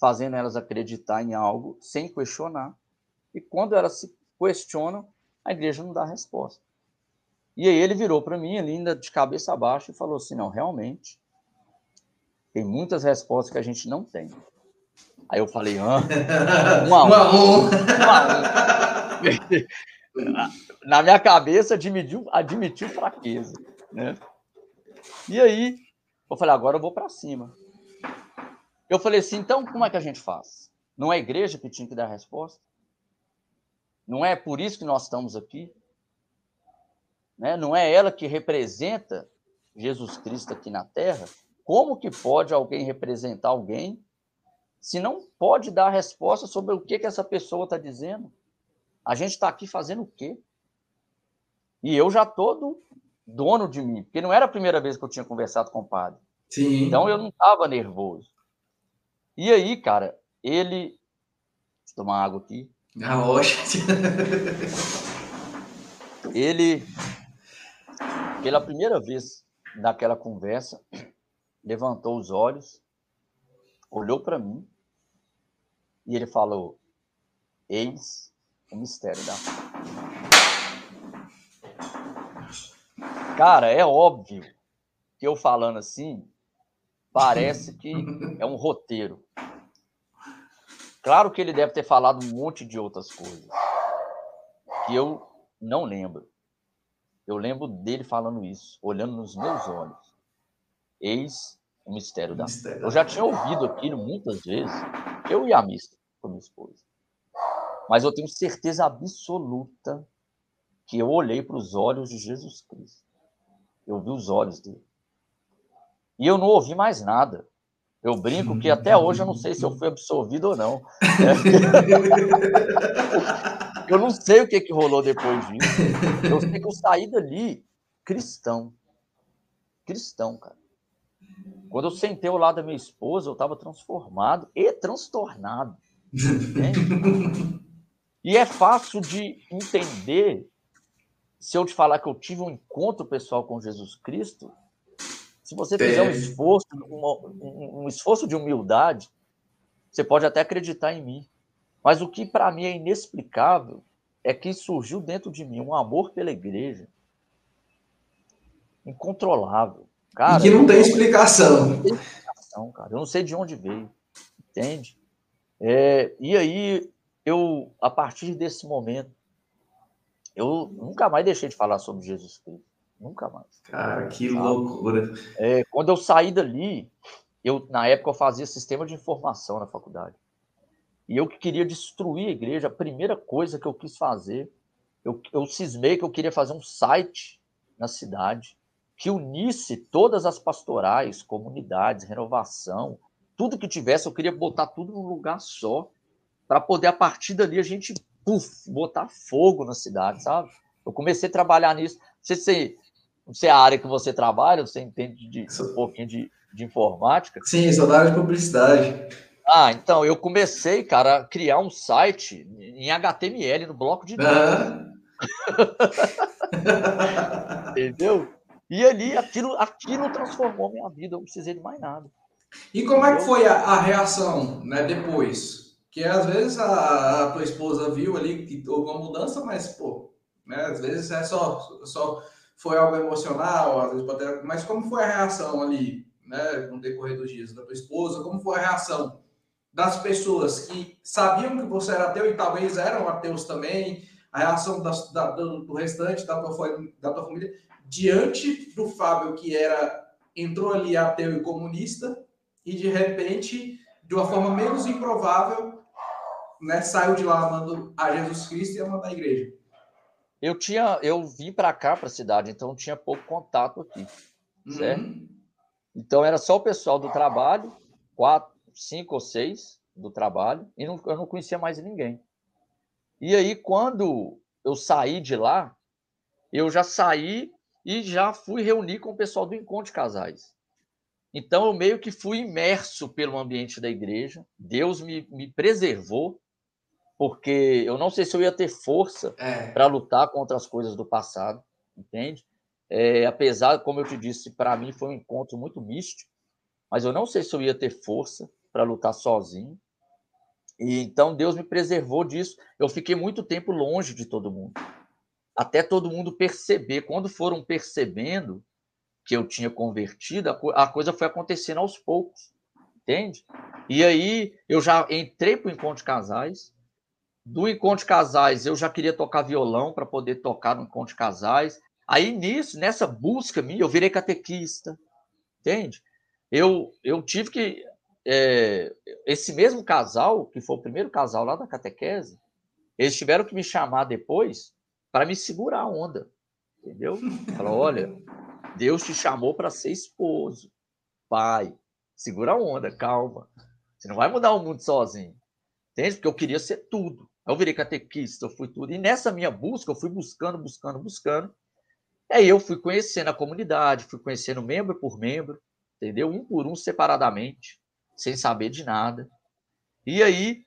Speaker 2: fazendo elas acreditar em algo sem questionar. E quando elas se questionam, a igreja não dá resposta. E aí ele virou para mim, ainda de cabeça abaixo, e falou assim: não, realmente, tem muitas respostas que a gente não tem. Aí eu falei, ah, *laughs* um a um. um, a um. *laughs* Na minha cabeça, admitiu, admitiu fraqueza. Né? E aí, eu falei, agora eu vou para cima. Eu falei assim, então como é que a gente faz? Não é a igreja que tinha que dar a resposta? Não é por isso que nós estamos aqui? Né? Não é ela que representa Jesus Cristo aqui na Terra? Como que pode alguém representar alguém se não pode dar a resposta sobre o que, que essa pessoa está dizendo? A gente está aqui fazendo o quê? E eu já todo dono de mim, porque não era a primeira vez que eu tinha conversado com o padre. Sim. Então eu não estava nervoso. E aí, cara, ele. Deixa eu tomar água aqui.
Speaker 1: Ah, hoje. *laughs*
Speaker 2: ele, pela primeira vez naquela conversa, levantou os olhos, olhou para mim e ele falou: Eis o mistério da Cara, é óbvio que eu falando assim, parece que é um roteiro. Claro que ele deve ter falado um monte de outras coisas que eu não lembro. Eu lembro dele falando isso, olhando nos meus olhos. Eis o mistério da mistério. Eu já tinha ouvido aquilo muitas vezes. Eu ia à missa com minha esposa. Mas eu tenho certeza absoluta que eu olhei para os olhos de Jesus Cristo. Eu vi os olhos dele. E eu não ouvi mais nada. Eu brinco que até hoje eu não sei se eu fui absorvido ou não. *laughs* eu não sei o que, que rolou depois disso. Eu sei que eu saí dali cristão. Cristão, cara. Quando eu sentei ao lado da minha esposa, eu estava transformado e transtornado. *laughs* Entende? E é fácil de entender se eu te falar que eu tive um encontro pessoal com Jesus Cristo, se você fizer um esforço, um, um esforço de humildade, você pode até acreditar em mim. Mas o que para mim é inexplicável é que surgiu dentro de mim um amor pela igreja incontrolável.
Speaker 1: Cara, e que não tem explicação. Não tem
Speaker 2: explicação, cara. Eu não sei de onde veio, entende? É, e aí, eu, a partir desse momento, eu nunca mais deixei de falar sobre Jesus Cristo. Nunca mais.
Speaker 1: Cara, que loucura.
Speaker 2: É, quando eu saí dali, eu na época eu fazia sistema de informação na faculdade. E eu que queria destruir a igreja, a primeira coisa que eu quis fazer, eu, eu cismei que eu queria fazer um site na cidade que unisse todas as pastorais, comunidades, renovação, tudo que tivesse, eu queria botar tudo num lugar só, para poder, a partir dali, a gente puff, botar fogo na cidade, sabe? Eu comecei a trabalhar nisso. Não sei se não sei a área que você trabalha, você entende de, um pouquinho de, de informática.
Speaker 1: Sim, sou da área de publicidade.
Speaker 2: Ah, então, eu comecei, cara, a criar um site em HTML, no bloco de dados. *laughs* Entendeu? E ali, aquilo, aquilo transformou minha vida, eu não precisei de mais nada.
Speaker 1: E como é que foi a, a reação, né, depois? Que às vezes a, a, tua esposa viu ali que houve uma mudança, mas, pô, né? Às vezes é só, só foi algo emocional, às vezes pode ter, mas como foi a reação ali, né, no decorrer dos dias da tua esposa? Como foi a reação das pessoas que sabiam que você era ateu e talvez eram ateus também? A reação da, da, do restante da tua, da tua família diante do Fábio que era entrou ali ateu e comunista e de repente, de uma forma menos improvável, né, saiu de lá amando a Jesus Cristo e amando a igreja.
Speaker 2: Eu tinha, eu vim para cá para a cidade, então tinha pouco contato aqui, certo? Uhum. Então era só o pessoal do trabalho, quatro, cinco ou seis do trabalho, e não, eu não conhecia mais ninguém. E aí quando eu saí de lá, eu já saí e já fui reunir com o pessoal do encontro de casais. Então eu meio que fui imerso pelo ambiente da igreja. Deus me, me preservou, porque eu não sei se eu ia ter força é. para lutar contra as coisas do passado, entende? É, apesar, como eu te disse, para mim foi um encontro muito místico, mas eu não sei se eu ia ter força para lutar sozinho. E então Deus me preservou disso. Eu fiquei muito tempo longe de todo mundo até todo mundo perceber. Quando foram percebendo que eu tinha convertido, a coisa foi acontecendo aos poucos, entende? E aí eu já entrei para o encontro de casais. Do encontro de casais, eu já queria tocar violão para poder tocar no encontro de casais. Aí nisso, nessa busca minha, eu virei catequista, entende? Eu, eu tive que. É, esse mesmo casal, que foi o primeiro casal lá da catequese, eles tiveram que me chamar depois para me segurar a onda, entendeu? Fala, olha, Deus te chamou para ser esposo, pai, segura a onda, calma. Você não vai mudar o mundo sozinho, entende? Porque eu queria ser tudo. Eu virei catequista, eu fui tudo. E nessa minha busca, eu fui buscando, buscando, buscando. Aí eu fui conhecendo a comunidade, fui conhecendo membro por membro, entendeu? Um por um, separadamente, sem saber de nada. E aí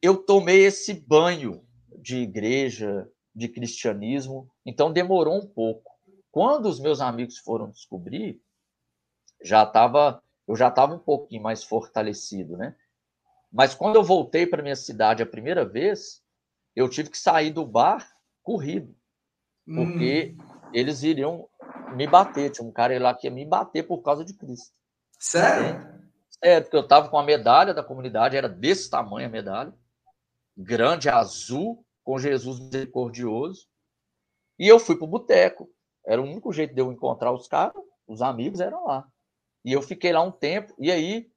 Speaker 2: eu tomei esse banho de igreja, de cristianismo, então demorou um pouco. Quando os meus amigos foram descobrir, já estava eu já estava um pouquinho mais fortalecido, né? Mas quando eu voltei para minha cidade a primeira vez, eu tive que sair do bar corrido, porque hum. eles iriam me bater. Tinha um cara lá que ia me bater por causa de Cristo.
Speaker 1: Sério?
Speaker 2: É, porque eu estava com a medalha da comunidade, era desse tamanho a medalha, grande, azul, com Jesus misericordioso. E eu fui para o boteco. Era o único jeito de eu encontrar os caras, os amigos eram lá. E eu fiquei lá um tempo, e aí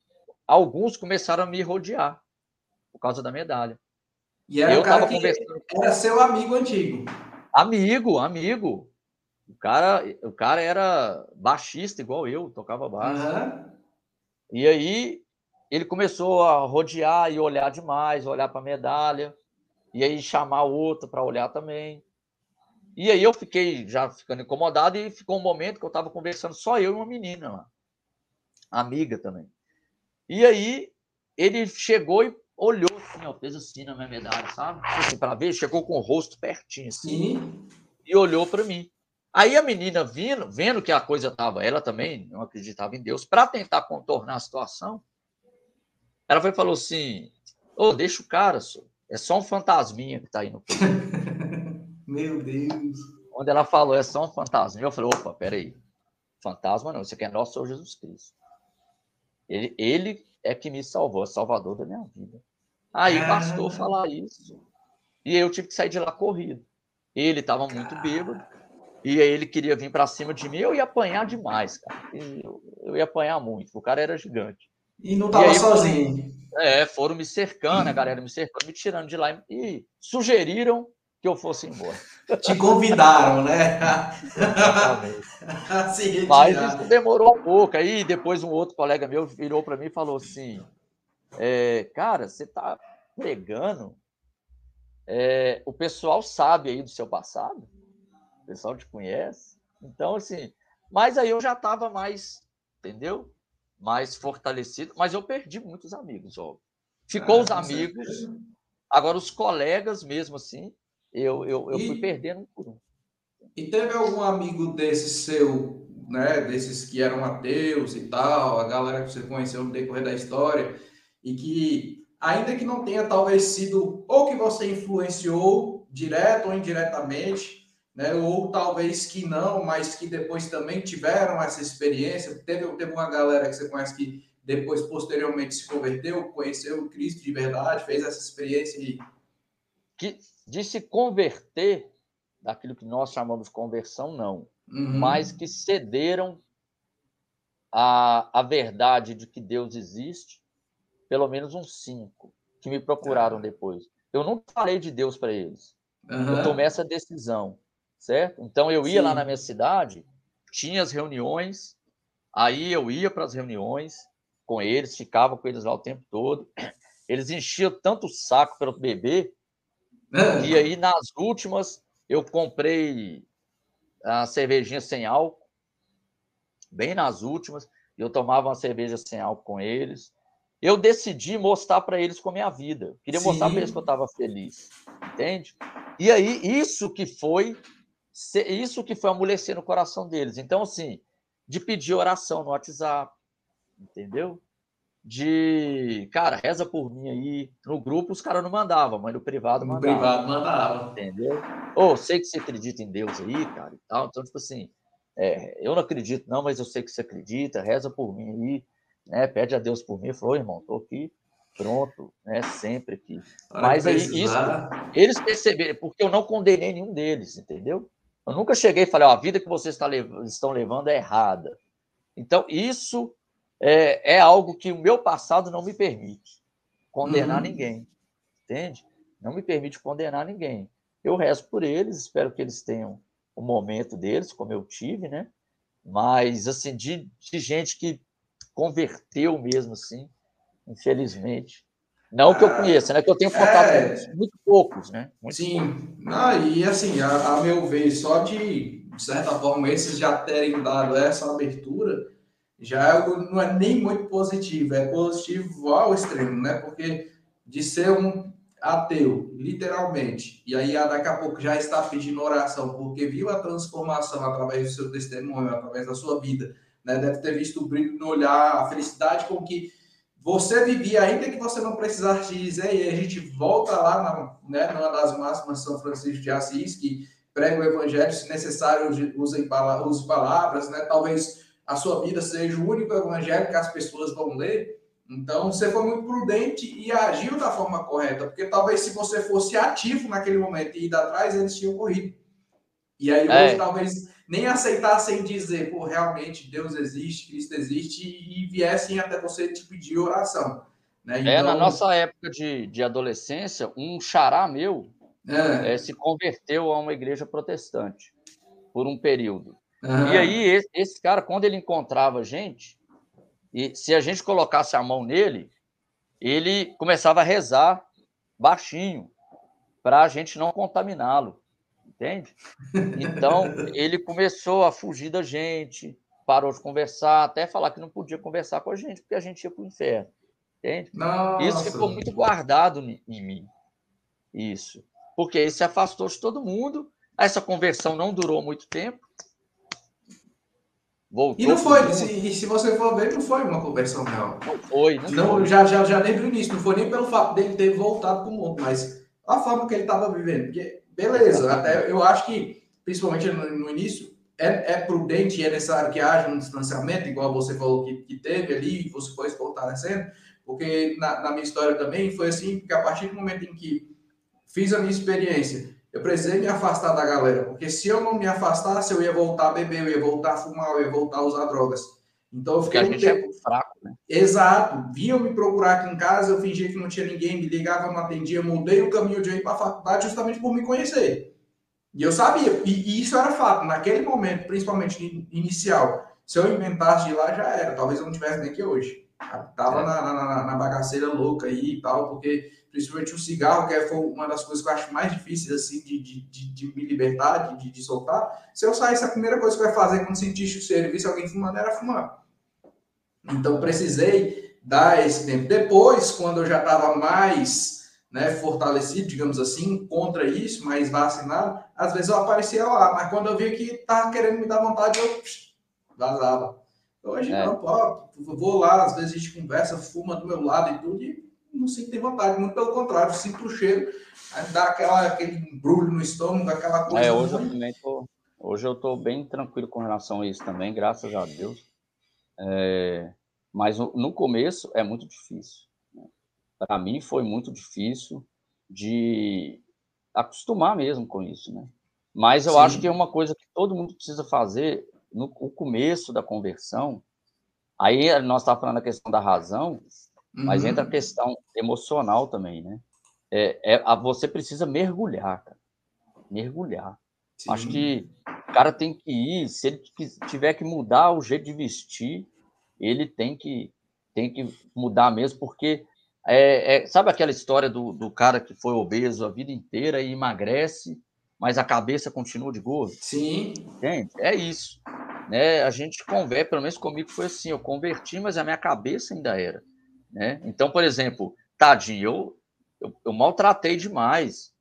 Speaker 2: alguns começaram a me rodear por causa da medalha.
Speaker 1: E era eu que conversando... era seu amigo antigo.
Speaker 2: Amigo, amigo. O cara, o cara era baixista igual eu, tocava baixo. Uhum. E aí ele começou a rodear e olhar demais, olhar para a medalha e aí chamar o outro para olhar também. E aí eu fiquei já ficando incomodado e ficou um momento que eu estava conversando só eu e uma menina lá, amiga também. E aí ele chegou e olhou assim, ó, fez assim na minha medalha, sabe? Assim, para ver, chegou com o rosto pertinho assim Sim. e olhou para mim. Aí a menina vindo, vendo que a coisa estava, ela também não acreditava em Deus, para tentar contornar a situação, ela foi falou assim: "Ô, oh, deixa o cara, senhor. É só um fantasminha que está aí no *laughs*
Speaker 1: Meu Deus.
Speaker 2: Quando ela falou, é só um fantasma. Eu falei, opa, peraí. Fantasma não, isso aqui é nosso Senhor Jesus Cristo. Ele, ele é que me salvou, é salvador da minha vida. Aí ah. bastou falar isso. E eu tive que sair de lá corrido. Ele estava muito bêbado. E aí ele queria vir para cima de mim. Eu ia apanhar demais, cara. Eu, eu ia apanhar muito. O cara era gigante.
Speaker 1: E não estava sozinho.
Speaker 2: É, foram me cercando, a galera me cercando, me tirando de lá e sugeriram que eu fosse embora.
Speaker 1: Te convidaram, né? *laughs*
Speaker 2: Mas isso demorou um pouco. Aí depois um outro colega meu virou para mim e falou assim: é, Cara, você está pregando, é, o pessoal sabe aí do seu passado, o pessoal te conhece. Então, assim, mas aí eu já estava mais, entendeu? mais fortalecido, mas eu perdi muitos amigos, ó. Ficou ah, os amigos, certeza. agora os colegas mesmo assim, eu, eu, eu e, fui perdendo um por um.
Speaker 1: E teve algum amigo desse seu, né, desses que eram ateus e tal, a galera que você conheceu no decorrer da história, e que, ainda que não tenha talvez sido, ou que você influenciou, direto ou indiretamente, né? ou talvez que não, mas que depois também tiveram essa experiência. Teve, teve uma galera que você conhece que depois, posteriormente, se converteu, conheceu o Cristo de verdade, fez essa experiência e.
Speaker 2: Que, de se converter, daquilo que nós chamamos de conversão, não. Uhum. Mas que cederam a, a verdade de que Deus existe, pelo menos uns cinco, que me procuraram ah. depois. Eu não falei de Deus para eles. Uhum. Eu tomei essa decisão, certo? Então eu ia Sim. lá na minha cidade, tinha as reuniões, aí eu ia para as reuniões com eles, ficava com eles lá o tempo todo. Eles enchiam tanto o saco pelo bebê, uhum. e aí nas últimas eu comprei a cervejinha sem álcool, bem nas últimas, eu tomava uma cerveja sem álcool com eles. Eu decidi mostrar para eles com a minha vida. Queria Sim. mostrar para eles que eu estava feliz, entende? E aí isso que foi isso que foi amolecer no coração deles. Então assim, de pedir oração no WhatsApp, entendeu? De, cara, reza por mim aí. No grupo os caras não mandavam, mas no privado mandava.
Speaker 1: No privado mandava.
Speaker 2: Entendeu? Ou oh, sei que você acredita em Deus aí, cara, e tal. Então, tipo assim, é, eu não acredito, não, mas eu sei que você acredita, reza por mim aí, né? Pede a Deus por mim. Falou, irmão, tô aqui, pronto, né? Sempre aqui. mas aí, isso, eles perceberam, porque eu não condenei nenhum deles, entendeu? Eu nunca cheguei e falei, ó, a vida que vocês tá estão levando é errada. Então, isso é, é algo que o meu passado não me permite condenar uhum. ninguém, entende? Não me permite condenar ninguém. Eu rezo por eles, espero que eles tenham o momento deles, como eu tive, né? Mas, assim, de, de gente que converteu mesmo, assim, infelizmente. Não que eu conheça, né? Que eu tenho contato é... com muito poucos, né? Muito
Speaker 1: Sim. Poucos. Ah, e assim, a, a, meu ver, só de, de certa forma, esses já terem dado essa abertura, já é não é nem muito positivo, é positivo ao extremo, né? Porque de ser um ateu, literalmente, e aí daqui a pouco já está pedindo oração porque viu a transformação através do seu testemunho, através da sua vida, né? Deve ter visto o brilho no olhar, a felicidade com que você vivia, ainda que você não precisasse dizer, e a gente volta lá na, né, numa das máximas São Francisco de Assis, que prega o evangelho, se necessário, use palavras, né? Talvez a sua vida seja o único evangelho que as pessoas vão ler. Então, você foi muito prudente e agiu da forma correta, porque talvez se você fosse ativo naquele momento e ir atrás, eles tinham corrido. E aí hoje é. talvez nem aceitassem dizer, pô, realmente Deus existe, Cristo existe, e viessem até você te pedir oração. Né?
Speaker 2: Então... É, na então nossa época de, de adolescência, um xará meu é. É, se converteu a uma igreja protestante por um período. Uhum. E aí, esse, esse, cara, quando ele encontrava a gente, e se a gente colocasse a mão nele, ele começava a rezar baixinho, para a gente não contaminá-lo, entende? Então, *laughs* ele começou a fugir da gente, parou de conversar, até falar que não podia conversar com a gente, porque a gente ia para o inferno, entende? Nossa. Isso ficou muito guardado em mim, isso. Porque ele se afastou de todo mundo, essa conversão não durou muito tempo,
Speaker 1: Voltou e não foi, se, se você for ver, não foi uma conversão real.
Speaker 2: Não foi,
Speaker 1: não, não foi. Já, já, já desde o início, não foi nem pelo fato dele ter voltado para o mundo, mas a forma que ele estava vivendo. Porque, beleza, até eu acho que, principalmente no, no início, é, é, prudente e é necessário que haja um distanciamento, igual você falou que, que teve ali, e você foi fortalecendo, porque na, na minha história também foi assim, que a partir do momento em que fiz a minha experiência eu precisei me afastar da galera, porque se eu não me afastasse, eu ia voltar a beber, eu ia voltar a fumar, eu ia voltar a usar drogas. Então eu fiquei
Speaker 2: um é tempo... é fraco, né?
Speaker 1: Exato. Vinham me procurar aqui em casa, eu fingia que não tinha ninguém, me ligava, não atendia, mudei o caminho de eu ir para a faculdade justamente por me conhecer. E eu sabia, e, e, isso era fato. Naquele momento, principalmente inicial, se eu inventasse de lá, já era. Talvez eu não tivesse nem aqui hoje. Tava é. na, na, na, bagaceira louca aí e tal, porque principalmente o cigarro, que é uma das coisas que eu acho mais difíceis assim, de, de, de, de me libertar, de, de, soltar. Se eu sair, a primeira coisa que vai fazer quando sentir o cheiro e ver se alguém fumando era fumar. Então precisei dar esse tempo. Depois, quando eu já estava mais né, fortalecido, digamos assim, contra isso, mais vacinado, às vezes eu aparecia lá, mas quando eu via que estava querendo me dar vontade, eu vazava. Hoje é. não, pô, vou lá, às vezes a gente conversa, fuma do meu lado e tudo, e não sentem vontade, muito pelo contrário, sinto o cheiro, dá aquela, aquele embrulho no estômago, aquela coisa.
Speaker 2: É, hoje, eu também tô, hoje eu estou bem tranquilo com relação a isso também, graças a Deus. É, mas no, no, começo é muito difícil. Né? Para mim foi muito difícil de acostumar mesmo com isso, né? Mas eu Sim. acho que é uma coisa que todo mundo precisa fazer no, começo da conversão. Aí nós estávamos falando a questão da razão, mas entra a uhum. questão emocional também, né? É, é, você precisa mergulhar, cara. Mergulhar. Sim. Acho que o cara tem que ir, se ele tiver que mudar o jeito de vestir, ele tem que, tem que mudar mesmo, porque é, é, sabe aquela história do, do cara que foi obeso a vida inteira e emagrece, mas a cabeça continua de gordo?
Speaker 1: Sim.
Speaker 2: Entende? É isso. Né? A gente converte, pelo menos comigo foi assim, eu converti, mas a minha cabeça ainda era. Né? Então, por exemplo, tadinho, eu, eu, eu maltratei demais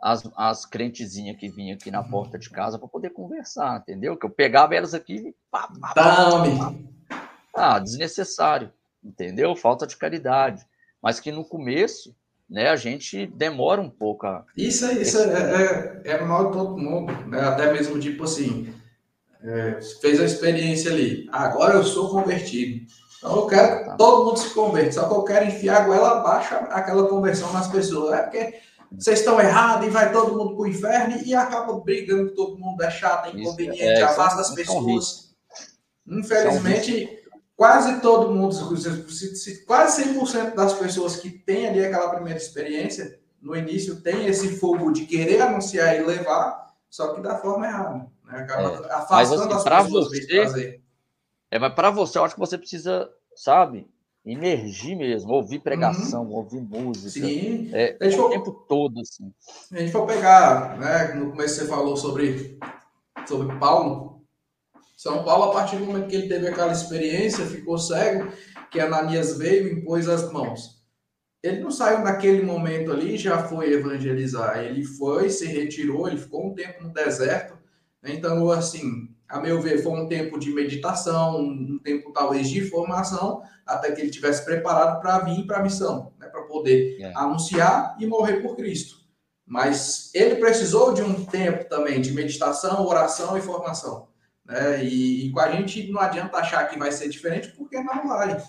Speaker 2: as, as crentezinhas que vinham aqui na uhum. porta de casa para poder conversar, entendeu? Que eu pegava elas aqui e pá, pá, pá, Ah, desnecessário, entendeu? Falta de caridade. Mas que no começo, né, a gente demora um pouco a.
Speaker 1: Isso, isso é, é, é mal de todo mundo, né? Até mesmo tipo assim, é, fez a experiência ali, agora eu sou convertido. Então eu quero que todo mundo se converta, só que eu quero enfiar a goela abaixo aquela conversão nas pessoas. É porque vocês estão errados e vai todo mundo para o inferno e acaba brigando com todo mundo, é chato, é inconveniente, é, afasta as pessoas. Infelizmente, quase todo mundo, quase 100% das pessoas que têm ali aquela primeira experiência, no início tem esse fogo de querer anunciar e levar, só que da forma errada. Né? Acaba
Speaker 2: é. afastando Mas, assim, as pessoas você, fazer. É, mas para você, eu acho que você precisa, sabe, emergir mesmo, ouvir pregação, uhum. ouvir música. Sim. É, o for, tempo todo, assim.
Speaker 1: A gente for pegar, né, no começo você falou sobre, sobre Paulo. São Paulo, a partir do momento que ele teve aquela experiência, ficou cego, que Ananias veio e impôs as mãos. Ele não saiu naquele momento ali já foi evangelizar. Ele foi, se retirou, ele ficou um tempo no deserto. Então, assim, a meu ver, foi um tempo de meditação, um tempo talvez de formação, até que ele tivesse preparado para vir para a missão, né, para poder é. anunciar e morrer por Cristo. Mas ele precisou de um tempo também de meditação, oração e formação. Né? E, e com a gente não adianta achar que vai ser diferente, porque não vai.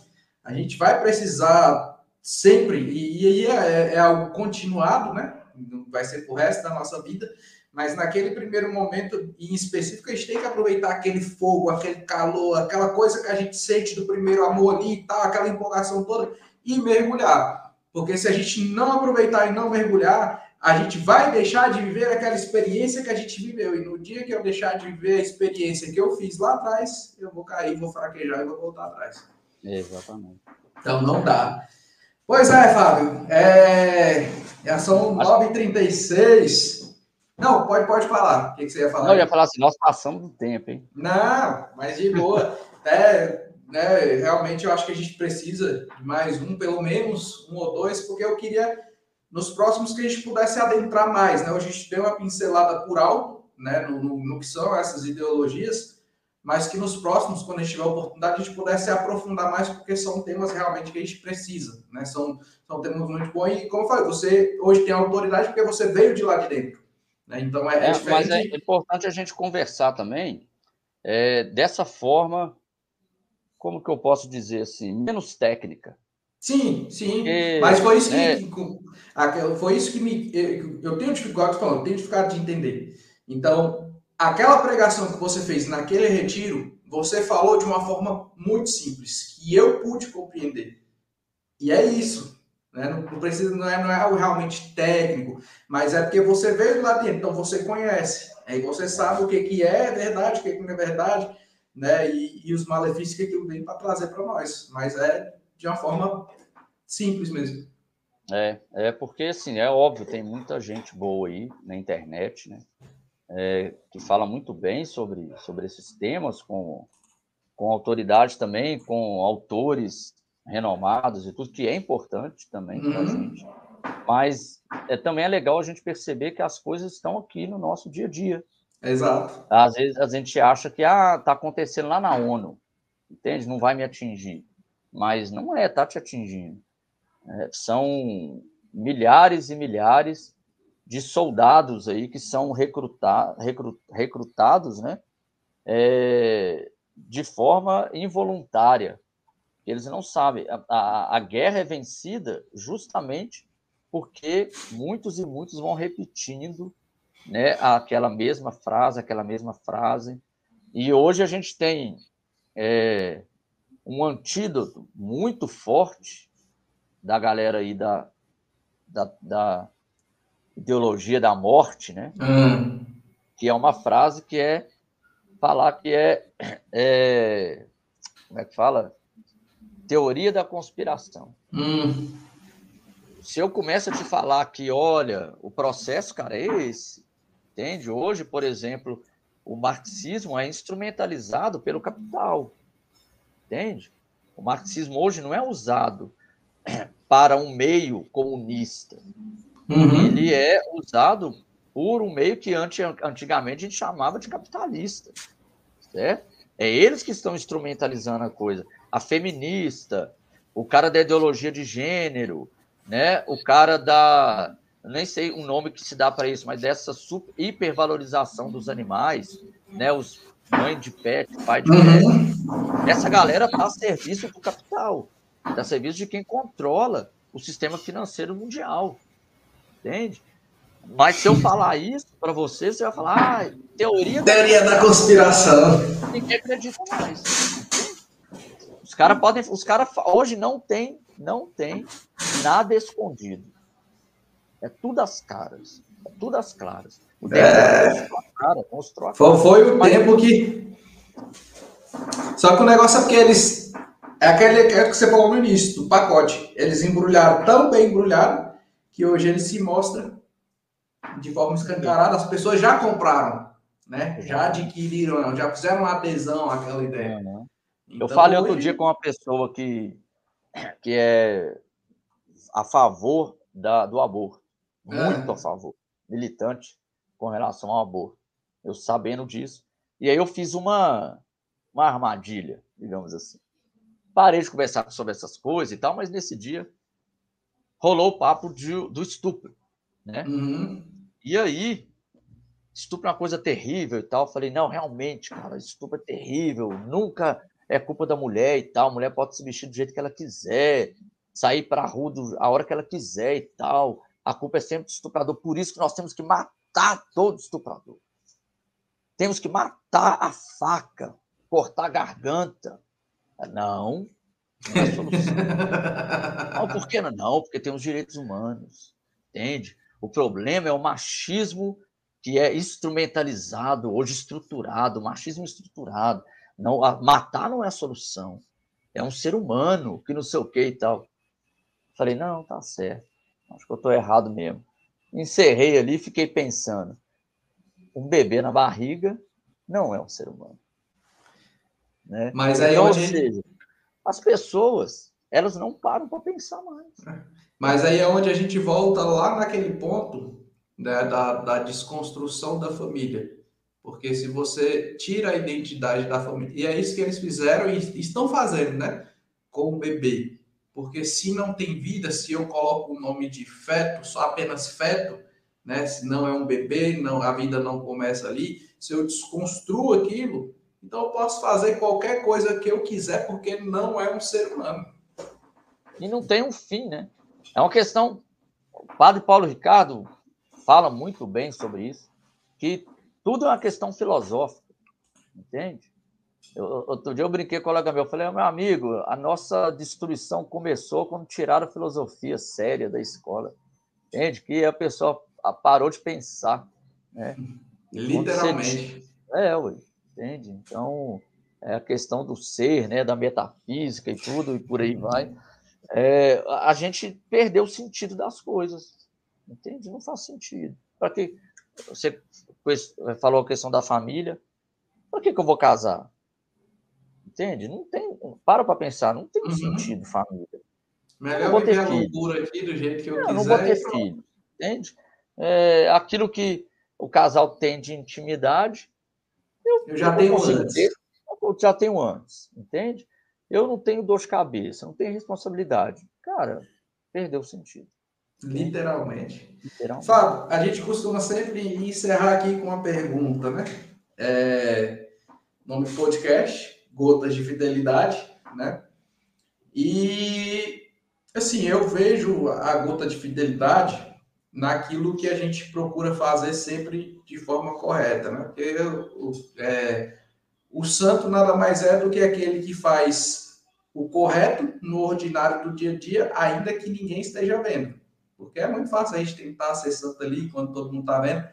Speaker 1: A gente vai precisar sempre, e aí é, é algo continuado, né? vai ser o resto da nossa vida, mas naquele primeiro momento em específico, a gente tem que aproveitar aquele fogo, aquele calor, aquela coisa que a gente sente do primeiro amor ali e tal, aquela empolgação toda, e mergulhar. Porque se a gente não aproveitar e não mergulhar, a gente vai deixar de viver aquela experiência que a gente viveu. E no dia que eu deixar de viver a experiência que eu fiz lá atrás, eu vou cair, vou fraquejar e vou voltar atrás.
Speaker 2: Exatamente.
Speaker 1: Então não dá. Pois é, Fábio. É... Já são 9h36. Não, pode, pode falar. O que, que você ia falar?
Speaker 2: Não, eu ia falar assim, nós passamos do tempo, hein?
Speaker 1: Não, mas de boa. *laughs* é, né, realmente eu acho que a gente precisa de mais um, pelo menos um ou dois, porque eu queria, nos próximos, que a gente pudesse adentrar mais. Né? A gente deu uma pincelada por alto né, no, no, no que são essas ideologias, mas que nos próximos, quando a gente tiver a oportunidade, a gente pudesse aprofundar mais, porque são temas realmente que a gente precisa. Né? São, são temas muito bons. E, como eu falei, você hoje tem autoridade porque você veio de lá de dentro. Né? Então é, é, é
Speaker 2: Mas é importante a gente conversar também é, dessa forma, como que eu posso dizer assim, menos técnica.
Speaker 1: Sim, sim. Porque, mas foi isso que, é... foi isso que me. Eu tenho dificuldade falando, tenho dificuldade de entender. Então, aquela pregação que você fez naquele retiro, você falou de uma forma muito simples, que eu pude compreender. E é isso. Né? Não, não, precisa, não é, não é algo realmente técnico, mas é porque você veio lá dentro, então você conhece. Aí você sabe o que, que é verdade, o que, que não é verdade, né? E, e os malefícios que aquilo vem para trazer para nós. Mas é de uma forma simples mesmo.
Speaker 2: É, é porque assim, é óbvio, tem muita gente boa aí na internet, né? É, que fala muito bem sobre, sobre esses temas, com, com autoridade também, com autores renomados e tudo, que é importante também para a uhum. gente. Mas é, também é legal a gente perceber que as coisas estão aqui no nosso dia a dia.
Speaker 1: Exato.
Speaker 2: Às vezes a gente acha que ah, tá acontecendo lá na ONU, entende? Não vai me atingir. Mas não é, tá te atingindo. É, são milhares e milhares de soldados aí que são recruta, recrut, recrutados, né? É, de forma involuntária. Eles não sabem. A, a, a guerra é vencida justamente porque muitos e muitos vão repetindo né, aquela mesma frase, aquela mesma frase. E hoje a gente tem é, um antídoto muito forte da galera aí da, da, da ideologia da morte, né? Hum. Que é uma frase que é falar que é, é como é que fala? Teoria da conspiração. Hum. Se eu começo a te falar que, olha, o processo, cara, é esse. Entende? Hoje, por exemplo, o marxismo é instrumentalizado pelo capital. Entende? O marxismo hoje não é usado *clears throat* para um meio comunista. Uhum. Ele é usado por um meio que antigamente a gente chamava de capitalista. Certo? É eles que estão instrumentalizando a coisa. A feminista, o cara da ideologia de gênero, né? o cara da. Nem sei o nome que se dá para isso, mas dessa super, hipervalorização dos animais, né? os mãe de pet, pai de uhum. pet. Essa galera está a serviço do capital, está a serviço de quem controla o sistema financeiro mundial. Entende? Mas se eu falar isso para você, você vai falar, ah, teoria.
Speaker 1: Teoria da, da conspiração.
Speaker 2: Ninguém acredita mais. Os caras podem. Os caras hoje não tem, não tem nada escondido. É tudo às caras. É tudo às claras. O tempo é...
Speaker 1: cara, mostrou a cara. Foi, o tempo que. Só que o negócio é porque eles. É aquele é que você falou no início, do pacote. Eles embrulharam tão bem embrulhado que hoje ele se mostra de forma escancarada. As pessoas já compraram, né? Já adquiriram, já fizeram uma adesão àquela ideia.
Speaker 2: Uhum. Então, Eu falei hoje... outro dia com uma pessoa que, que é a favor da, do aborto. Muito é. a favor. Militante com relação ao aborto. Eu sabendo disso. E aí eu fiz uma, uma armadilha, digamos assim. Parei de conversar sobre essas coisas e tal, mas nesse dia rolou o papo de, do estupro, né? Uhum. E aí, estupro é uma coisa terrível e tal. Eu falei, não, realmente, cara, estupro é terrível, nunca é culpa da mulher e tal. A mulher pode se vestir do jeito que ela quiser, sair para a rua a hora que ela quiser e tal. A culpa é sempre do estuprador. Por isso que nós temos que matar todo estuprador. Temos que matar a faca, cortar a garganta. Não, não é solução. *laughs* não, por que não? Não, porque tem os direitos humanos, entende? O problema é o machismo que é instrumentalizado, hoje estruturado, machismo estruturado. Não, matar não é a solução. É um ser humano que não sei o que e tal. Falei, não, tá certo. Acho que eu estou errado mesmo. Encerrei ali e fiquei pensando. Um bebê na barriga não é um ser humano. Né?
Speaker 1: Mas aí então, onde... seja,
Speaker 2: as pessoas, elas não param para pensar mais.
Speaker 1: É. Mas aí é onde a gente volta lá naquele ponto né, da, da desconstrução da família. Porque se você tira a identidade da família, e é isso que eles fizeram e estão fazendo, né? Com o bebê. Porque se não tem vida, se eu coloco o nome de feto, só apenas feto, né? Se não é um bebê, não, a vida não começa ali. Se eu desconstruo aquilo, então eu posso fazer qualquer coisa que eu quiser, porque não é um ser humano.
Speaker 2: E não tem um fim, né? É uma questão. O padre Paulo Ricardo fala muito bem sobre isso, que tudo é uma questão filosófica, entende? Eu, outro dia eu brinquei com o colega meu, eu falei, meu amigo, a nossa destruição começou quando tiraram a filosofia séria da escola, entende? Que a pessoa parou de pensar, né?
Speaker 1: Literalmente.
Speaker 2: É, ué entende? Então, é a questão do ser, né, da metafísica e tudo, e por aí vai. É, a gente perdeu o sentido das coisas, entende? Não faz sentido. Para que você falou a questão da família? Para que, que eu vou casar? Entende? Não tem. Para para pensar, não tem uhum. sentido família.
Speaker 1: Melhor vou ter aqui do jeito que eu não, quiser.
Speaker 2: Não vou ter filho, entende? É, aquilo que o casal tem de intimidade,
Speaker 1: eu, eu já tenho antes. Ter,
Speaker 2: eu já tenho antes, entende? Eu não tenho dor de cabeça, não tenho responsabilidade. Cara, perdeu o sentido.
Speaker 1: Literalmente. Literalmente. Fábio, a gente costuma sempre encerrar aqui com uma pergunta, né? É, nome podcast, Gotas de Fidelidade, né? E, assim, eu vejo a gota de fidelidade naquilo que a gente procura fazer sempre de forma correta, né? Porque o, é, o santo nada mais é do que aquele que faz o correto no ordinário do dia a dia, ainda que ninguém esteja vendo. Porque é muito fácil a gente tentar ser santo ali quando todo mundo está vendo,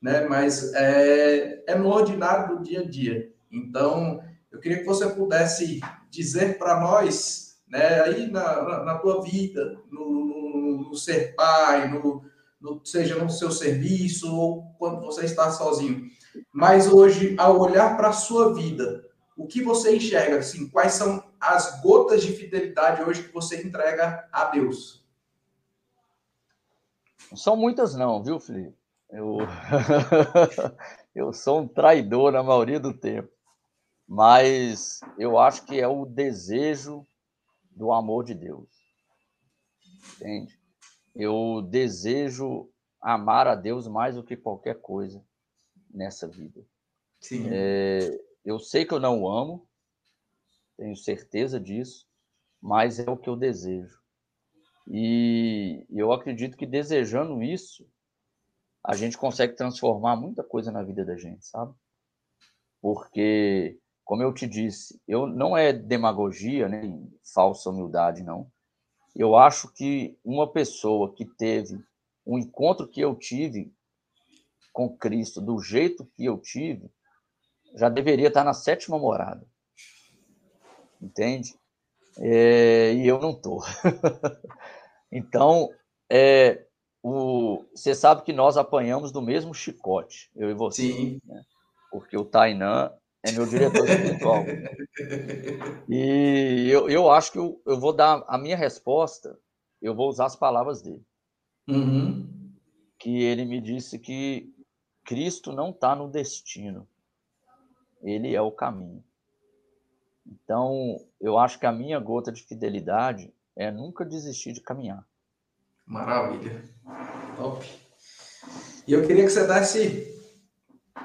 Speaker 1: né? Mas é, é no ordinário do dia a dia. Então, eu queria que você pudesse dizer para nós, né, aí na, na, na tua vida, no, no, no ser pai, no, no, seja no seu serviço ou quando você está sozinho. Mas hoje, ao olhar para a sua vida, o que você enxerga? Assim, quais são as gotas de fidelidade hoje que você entrega a Deus?
Speaker 2: Não são muitas, não, viu, Felipe? Eu, *laughs* eu sou um traidor na maioria do tempo. Mas eu acho que é o desejo do amor de Deus. Entende? Eu desejo amar a Deus mais do que qualquer coisa nessa vida. Sim. É, eu sei que eu não o amo, tenho certeza disso, mas é o que eu desejo. E eu acredito que desejando isso, a gente consegue transformar muita coisa na vida da gente, sabe? Porque, como eu te disse, eu não é demagogia, nem falsa humildade, não. Eu acho que uma pessoa que teve um encontro que eu tive com Cristo do jeito que eu tive, já deveria estar na sétima morada. Entende? É, e eu não estou. *laughs* então, é, o, você sabe que nós apanhamos do mesmo chicote, eu e você. Sim. Né? Porque o Tainan é meu diretor espiritual. *laughs* e eu, eu acho que eu, eu vou dar a minha resposta, eu vou usar as palavras dele. Uhum. Que ele me disse que Cristo não está no destino, ele é o caminho. Então, eu acho que a minha gota de fidelidade é nunca desistir de caminhar.
Speaker 1: Maravilha. Top. E eu queria que você desse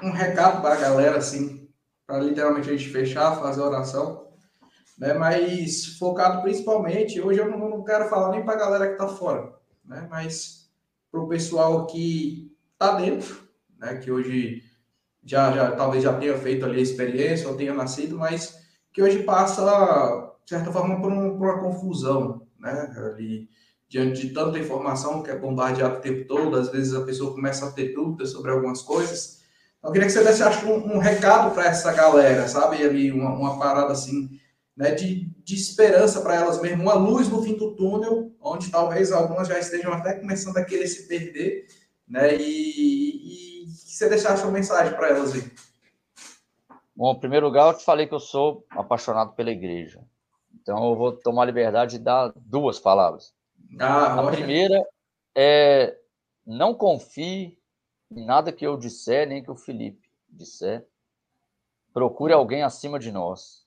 Speaker 1: um recado para a galera, assim, para literalmente a gente fechar, fazer oração, né? Mas focado principalmente, hoje eu não, não quero falar nem para a galera que está fora, né? Mas para o pessoal que está dentro, né? Que hoje já, já talvez já tenha feito ali a experiência ou tenha nascido, mas que hoje passa, de certa forma, por, um, por uma confusão, né? Ali, diante de tanta informação que é bombardeada o tempo todo, às vezes a pessoa começa a ter dúvidas sobre algumas coisas. Eu queria que você desse, acho, um, um recado para essa galera, sabe? Ali, uma, uma parada assim, né, de, de esperança para elas mesmo, uma luz no fim do túnel, onde talvez algumas já estejam até começando a querer se perder, né? E, e que você deixasse uma mensagem para elas aí.
Speaker 2: Bom, em primeiro lugar, eu te falei que eu sou apaixonado pela igreja. Então, eu vou tomar a liberdade de dar duas palavras. Ah, a primeira é não confie em nada que eu disser, nem que o Felipe disser. Procure alguém acima de nós.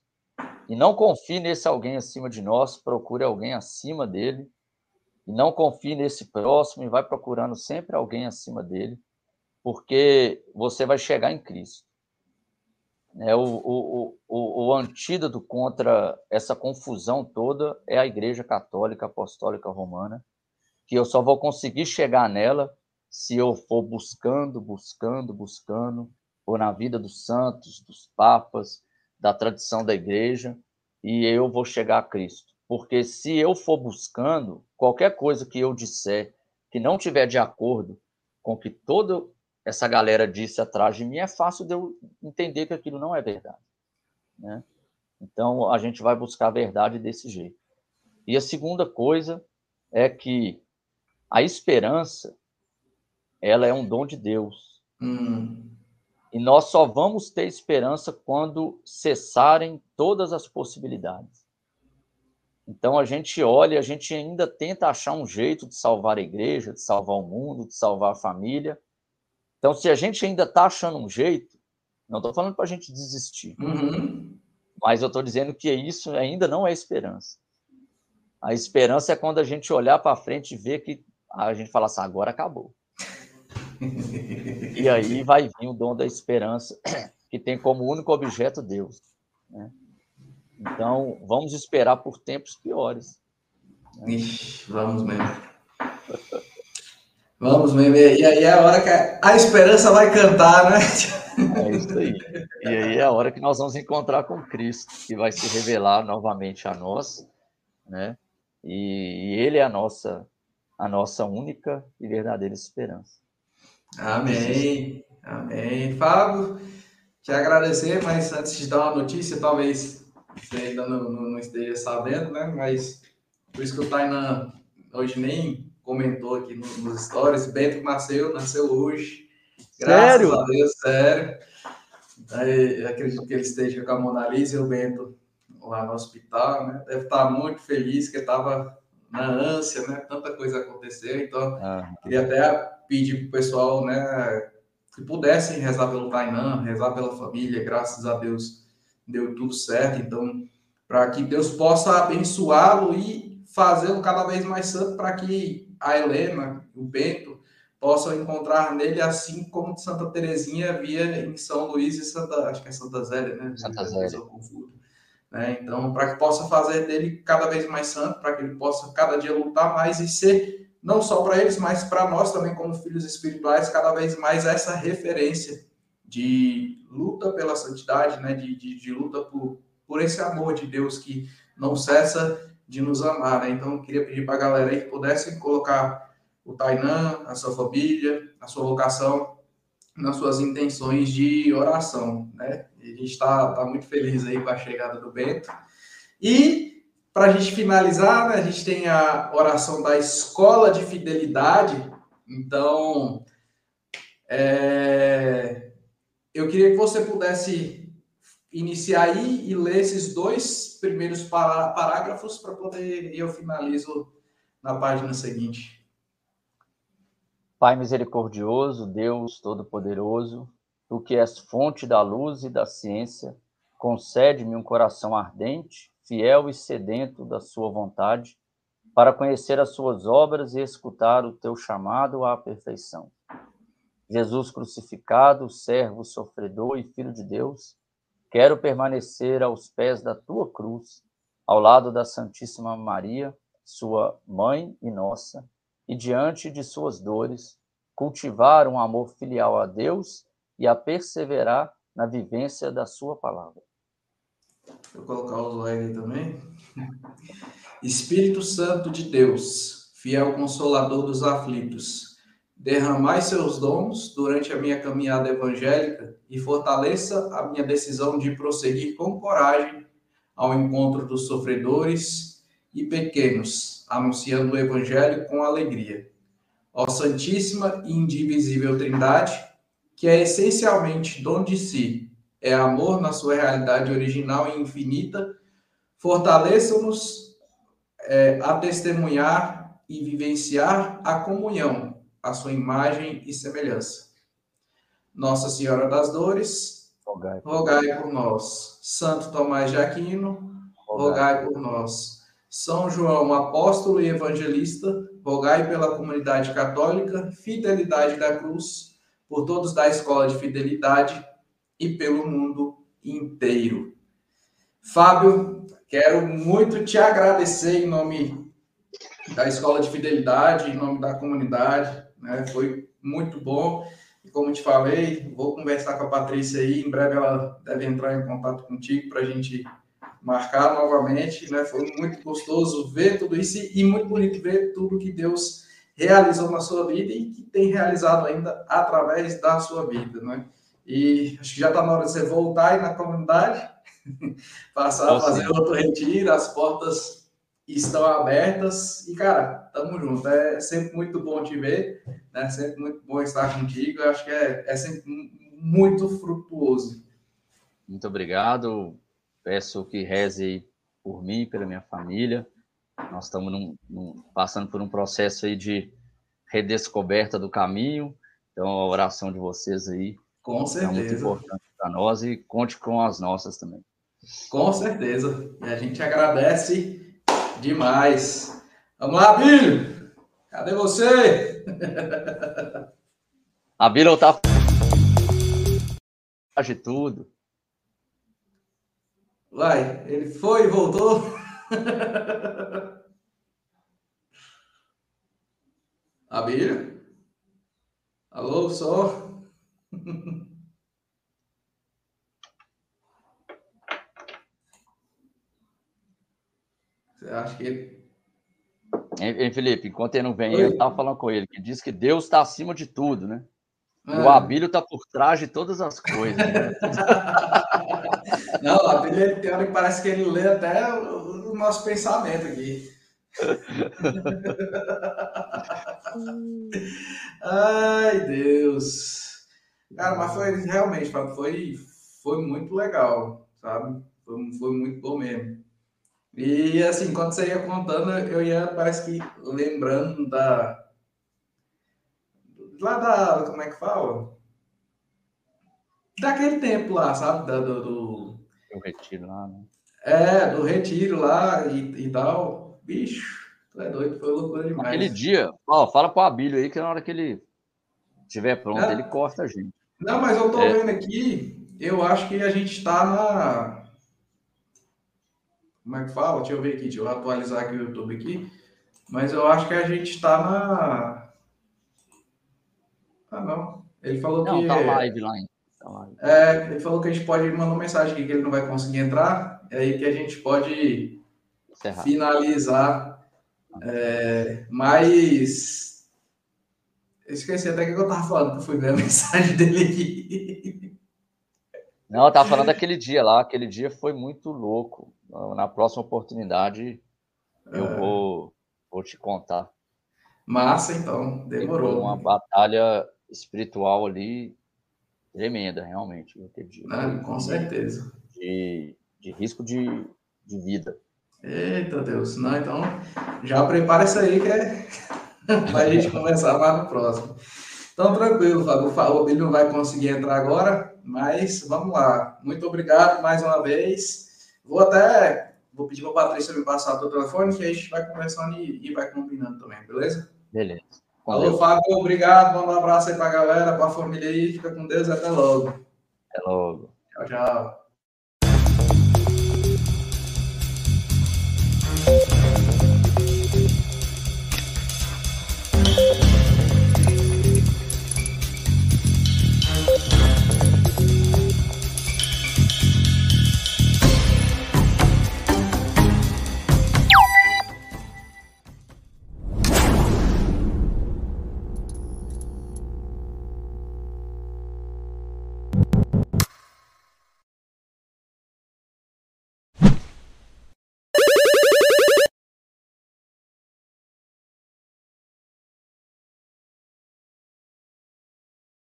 Speaker 2: E não confie nesse alguém acima de nós, procure alguém acima dele. E não confie nesse próximo e vai procurando sempre alguém acima dele, porque você vai chegar em Cristo. É, o, o, o, o antídoto contra essa confusão toda é a Igreja Católica Apostólica Romana, que eu só vou conseguir chegar nela se eu for buscando, buscando, buscando, ou na vida dos santos, dos papas, da tradição da igreja, e eu vou chegar a Cristo. Porque se eu for buscando, qualquer coisa que eu disser que não tiver de acordo com que todo essa galera disse atrás de mim, é fácil de eu entender que aquilo não é verdade. Né? Então, a gente vai buscar a verdade desse jeito. E a segunda coisa é que a esperança, ela é um dom de Deus. Hum. E nós só vamos ter esperança quando cessarem todas as possibilidades. Então a gente olha, a gente ainda tenta achar um jeito de salvar a igreja, de salvar o mundo, de salvar a família, então, se a gente ainda está achando um jeito, não estou falando para a gente desistir, uhum. mas eu estou dizendo que isso ainda não é esperança. A esperança é quando a gente olhar para frente e ver que a gente fala assim, agora acabou. e aí vai vir o dom da esperança, que tem como único objeto Deus. Né? Então, vamos esperar por tempos piores.
Speaker 1: Né? Ixi, vamos mesmo. Vamos mesmo. E aí é a hora que a esperança vai cantar, né?
Speaker 2: É isso aí. E aí é a hora que nós vamos encontrar com Cristo, que vai se revelar novamente a nós, né? E, e Ele é a nossa, a nossa única e verdadeira esperança.
Speaker 1: Amém. Amém. Fábio, te agradecer, mas antes de dar uma notícia, talvez você ainda não, não, não esteja sabendo, né? Mas por isso que o Tainan hoje nem comentou aqui nos stories, Bento nasceu, nasceu hoje. Graças sério? a Deus, sério. Aí, acredito que ele esteja com a Mona Lisa e o Bento lá no hospital, né? Deve estar muito feliz, que estava na ânsia, né? Tanta coisa aconteceu, então ah. queria até pedir para o pessoal, né, que pudessem rezar pelo Tainan, rezar pela família, graças a Deus deu tudo certo, então para que Deus possa abençoá-lo e fazê-lo cada vez mais santo para que a Helena, o Bento, possam encontrar nele assim como Santa Terezinha via em São Luís e Santa, acho que é Santa Zélia, né?
Speaker 2: Santa Zélia.
Speaker 1: Né? Então, para que possa fazer dele cada vez mais santo, para que ele possa cada dia lutar mais e ser, não só para eles, mas para nós também, como filhos espirituais, cada vez mais essa referência de luta pela santidade, né? de, de, de luta por, por esse amor de Deus que não cessa de nos amar. Né? Então, queria pedir para a galera aí que pudessem colocar o Tainan, a sua família, a sua vocação, nas suas intenções de oração. Né? a gente está tá muito feliz aí com a chegada do Bento. E, para a gente finalizar, né, a gente tem a oração da Escola de Fidelidade. Então, é... eu queria que você pudesse iniciar aí e ler esses dois primeiros parágrafos para poder eu finalizo na página seguinte.
Speaker 2: Pai misericordioso, Deus todo-poderoso, tu que és fonte da luz e da ciência, concede-me um coração ardente, fiel e sedento da sua vontade, para conhecer as suas obras e escutar o teu chamado à perfeição. Jesus crucificado, servo sofredor e filho de Deus, Quero permanecer aos pés da tua cruz, ao lado da Santíssima Maria, sua mãe e nossa, e diante de suas dores, cultivar um amor filial a Deus e a perseverar na vivência da sua palavra.
Speaker 1: Vou colocar o slide também. Espírito Santo de Deus, fiel consolador dos aflitos, derramai seus dons durante a minha caminhada evangélica e fortaleça a minha decisão de prosseguir com coragem ao encontro dos sofredores e pequenos, anunciando o evangelho com alegria. Ó Santíssima e Indivisível Trindade, que é essencialmente dom de si, é amor na sua realidade original e infinita, fortaleça-nos é, a testemunhar e vivenciar a comunhão a sua imagem e semelhança. Nossa Senhora das Dores, rogai, rogai por nós. Santo Tomás de Aquino, rogai, rogai por nós. São João, apóstolo e evangelista, rogai pela comunidade católica, fidelidade da cruz, por todos da escola de fidelidade e pelo mundo inteiro. Fábio, quero muito te agradecer em nome da escola de fidelidade, em nome da comunidade, né? Foi muito bom. E como te falei, vou conversar com a Patrícia aí. Em breve ela deve entrar em contato contigo para a gente marcar novamente. Né? Foi muito gostoso ver tudo isso e muito bonito ver tudo que Deus realizou na sua vida e que tem realizado ainda através da sua vida. Né? E acho que já está na hora de você voltar aí na comunidade, *laughs* passar a fazer outro retiro, as portas estão abertas. E, cara, tamo junto. É sempre muito bom te ver, né? Sempre muito bom estar contigo. Eu acho que é, é sempre muito frutuoso.
Speaker 2: Muito obrigado. Peço que reze por mim, pela minha família. Nós estamos num, num, passando por um processo aí de redescoberta do caminho. Então, a oração de vocês aí
Speaker 1: com certeza. é
Speaker 2: muito importante para nós e conte com as nossas também.
Speaker 1: Com certeza. E a gente agradece Demais. Vamos lá, Bilho. Cadê você? *laughs*
Speaker 2: A Bilho tá de tudo.
Speaker 1: Vai, ele foi e voltou. *laughs* Abílio? Alô, só? *laughs* Você acha que.
Speaker 2: Hein, Felipe, enquanto ele não vem, Oi. eu estava falando com ele, que diz que Deus está acima de tudo, né? É. O Abílio está por trás de todas as coisas. Né? *laughs*
Speaker 1: não, o Abílio tem hora que parece que ele lê até o, o nosso pensamento aqui. *laughs* Ai, Deus. Cara, mas foi realmente, foi, foi muito legal, sabe? Foi, foi muito bom mesmo. E assim, quando você ia contando, eu ia, parece que lembrando da. Lá da. Como é que fala? Daquele tempo lá, sabe? Da, do, do...
Speaker 2: O retiro lá, né?
Speaker 1: É, do retiro lá e, e tal. Bicho, tu é doido, foi loucura demais.
Speaker 2: Aquele dia, ó, fala pro Abílio aí que na hora que ele estiver pronto, é. ele corta a gente.
Speaker 1: Não, mas eu tô é. vendo aqui, eu acho que a gente tá na. Como é que fala? Deixa eu ver aqui, deixa eu atualizar aqui o YouTube aqui. Mas eu acho que a gente está na. Ah, não. Ele falou
Speaker 2: não,
Speaker 1: que.
Speaker 2: Tá live lá ainda. Tá
Speaker 1: live. É, ele falou que a gente pode mandar uma mensagem aqui que ele não vai conseguir entrar. É aí que a gente pode Encerrar. finalizar. É, mas. Eu esqueci até o que eu estava falando, que eu fui ver a *laughs* mensagem dele aqui.
Speaker 2: Não, eu tava falando daquele dia lá. Aquele dia foi muito louco. Na próxima oportunidade, eu é. vou, vou te contar.
Speaker 1: Massa, então. Demorou. Foi
Speaker 2: uma batalha espiritual ali tremenda, realmente. Dia.
Speaker 1: Ah, com certeza.
Speaker 2: De, de risco de, de vida.
Speaker 1: Eita Deus. Não, então, já prepara isso aí que é *laughs* para a gente *laughs* começar mais no próximo. Então, tranquilo, Fábio. Ele não vai conseguir entrar agora, mas vamos lá. Muito obrigado mais uma vez. Vou até vou pedir para a Patrícia me passar o teu telefone, que a gente vai conversando e, e vai combinando também, beleza?
Speaker 2: Beleza.
Speaker 1: Alô, Fábio, obrigado. Manda um abraço aí para a galera, para a família aí. Fica com Deus e até logo.
Speaker 2: Até logo.
Speaker 1: Tchau, tchau.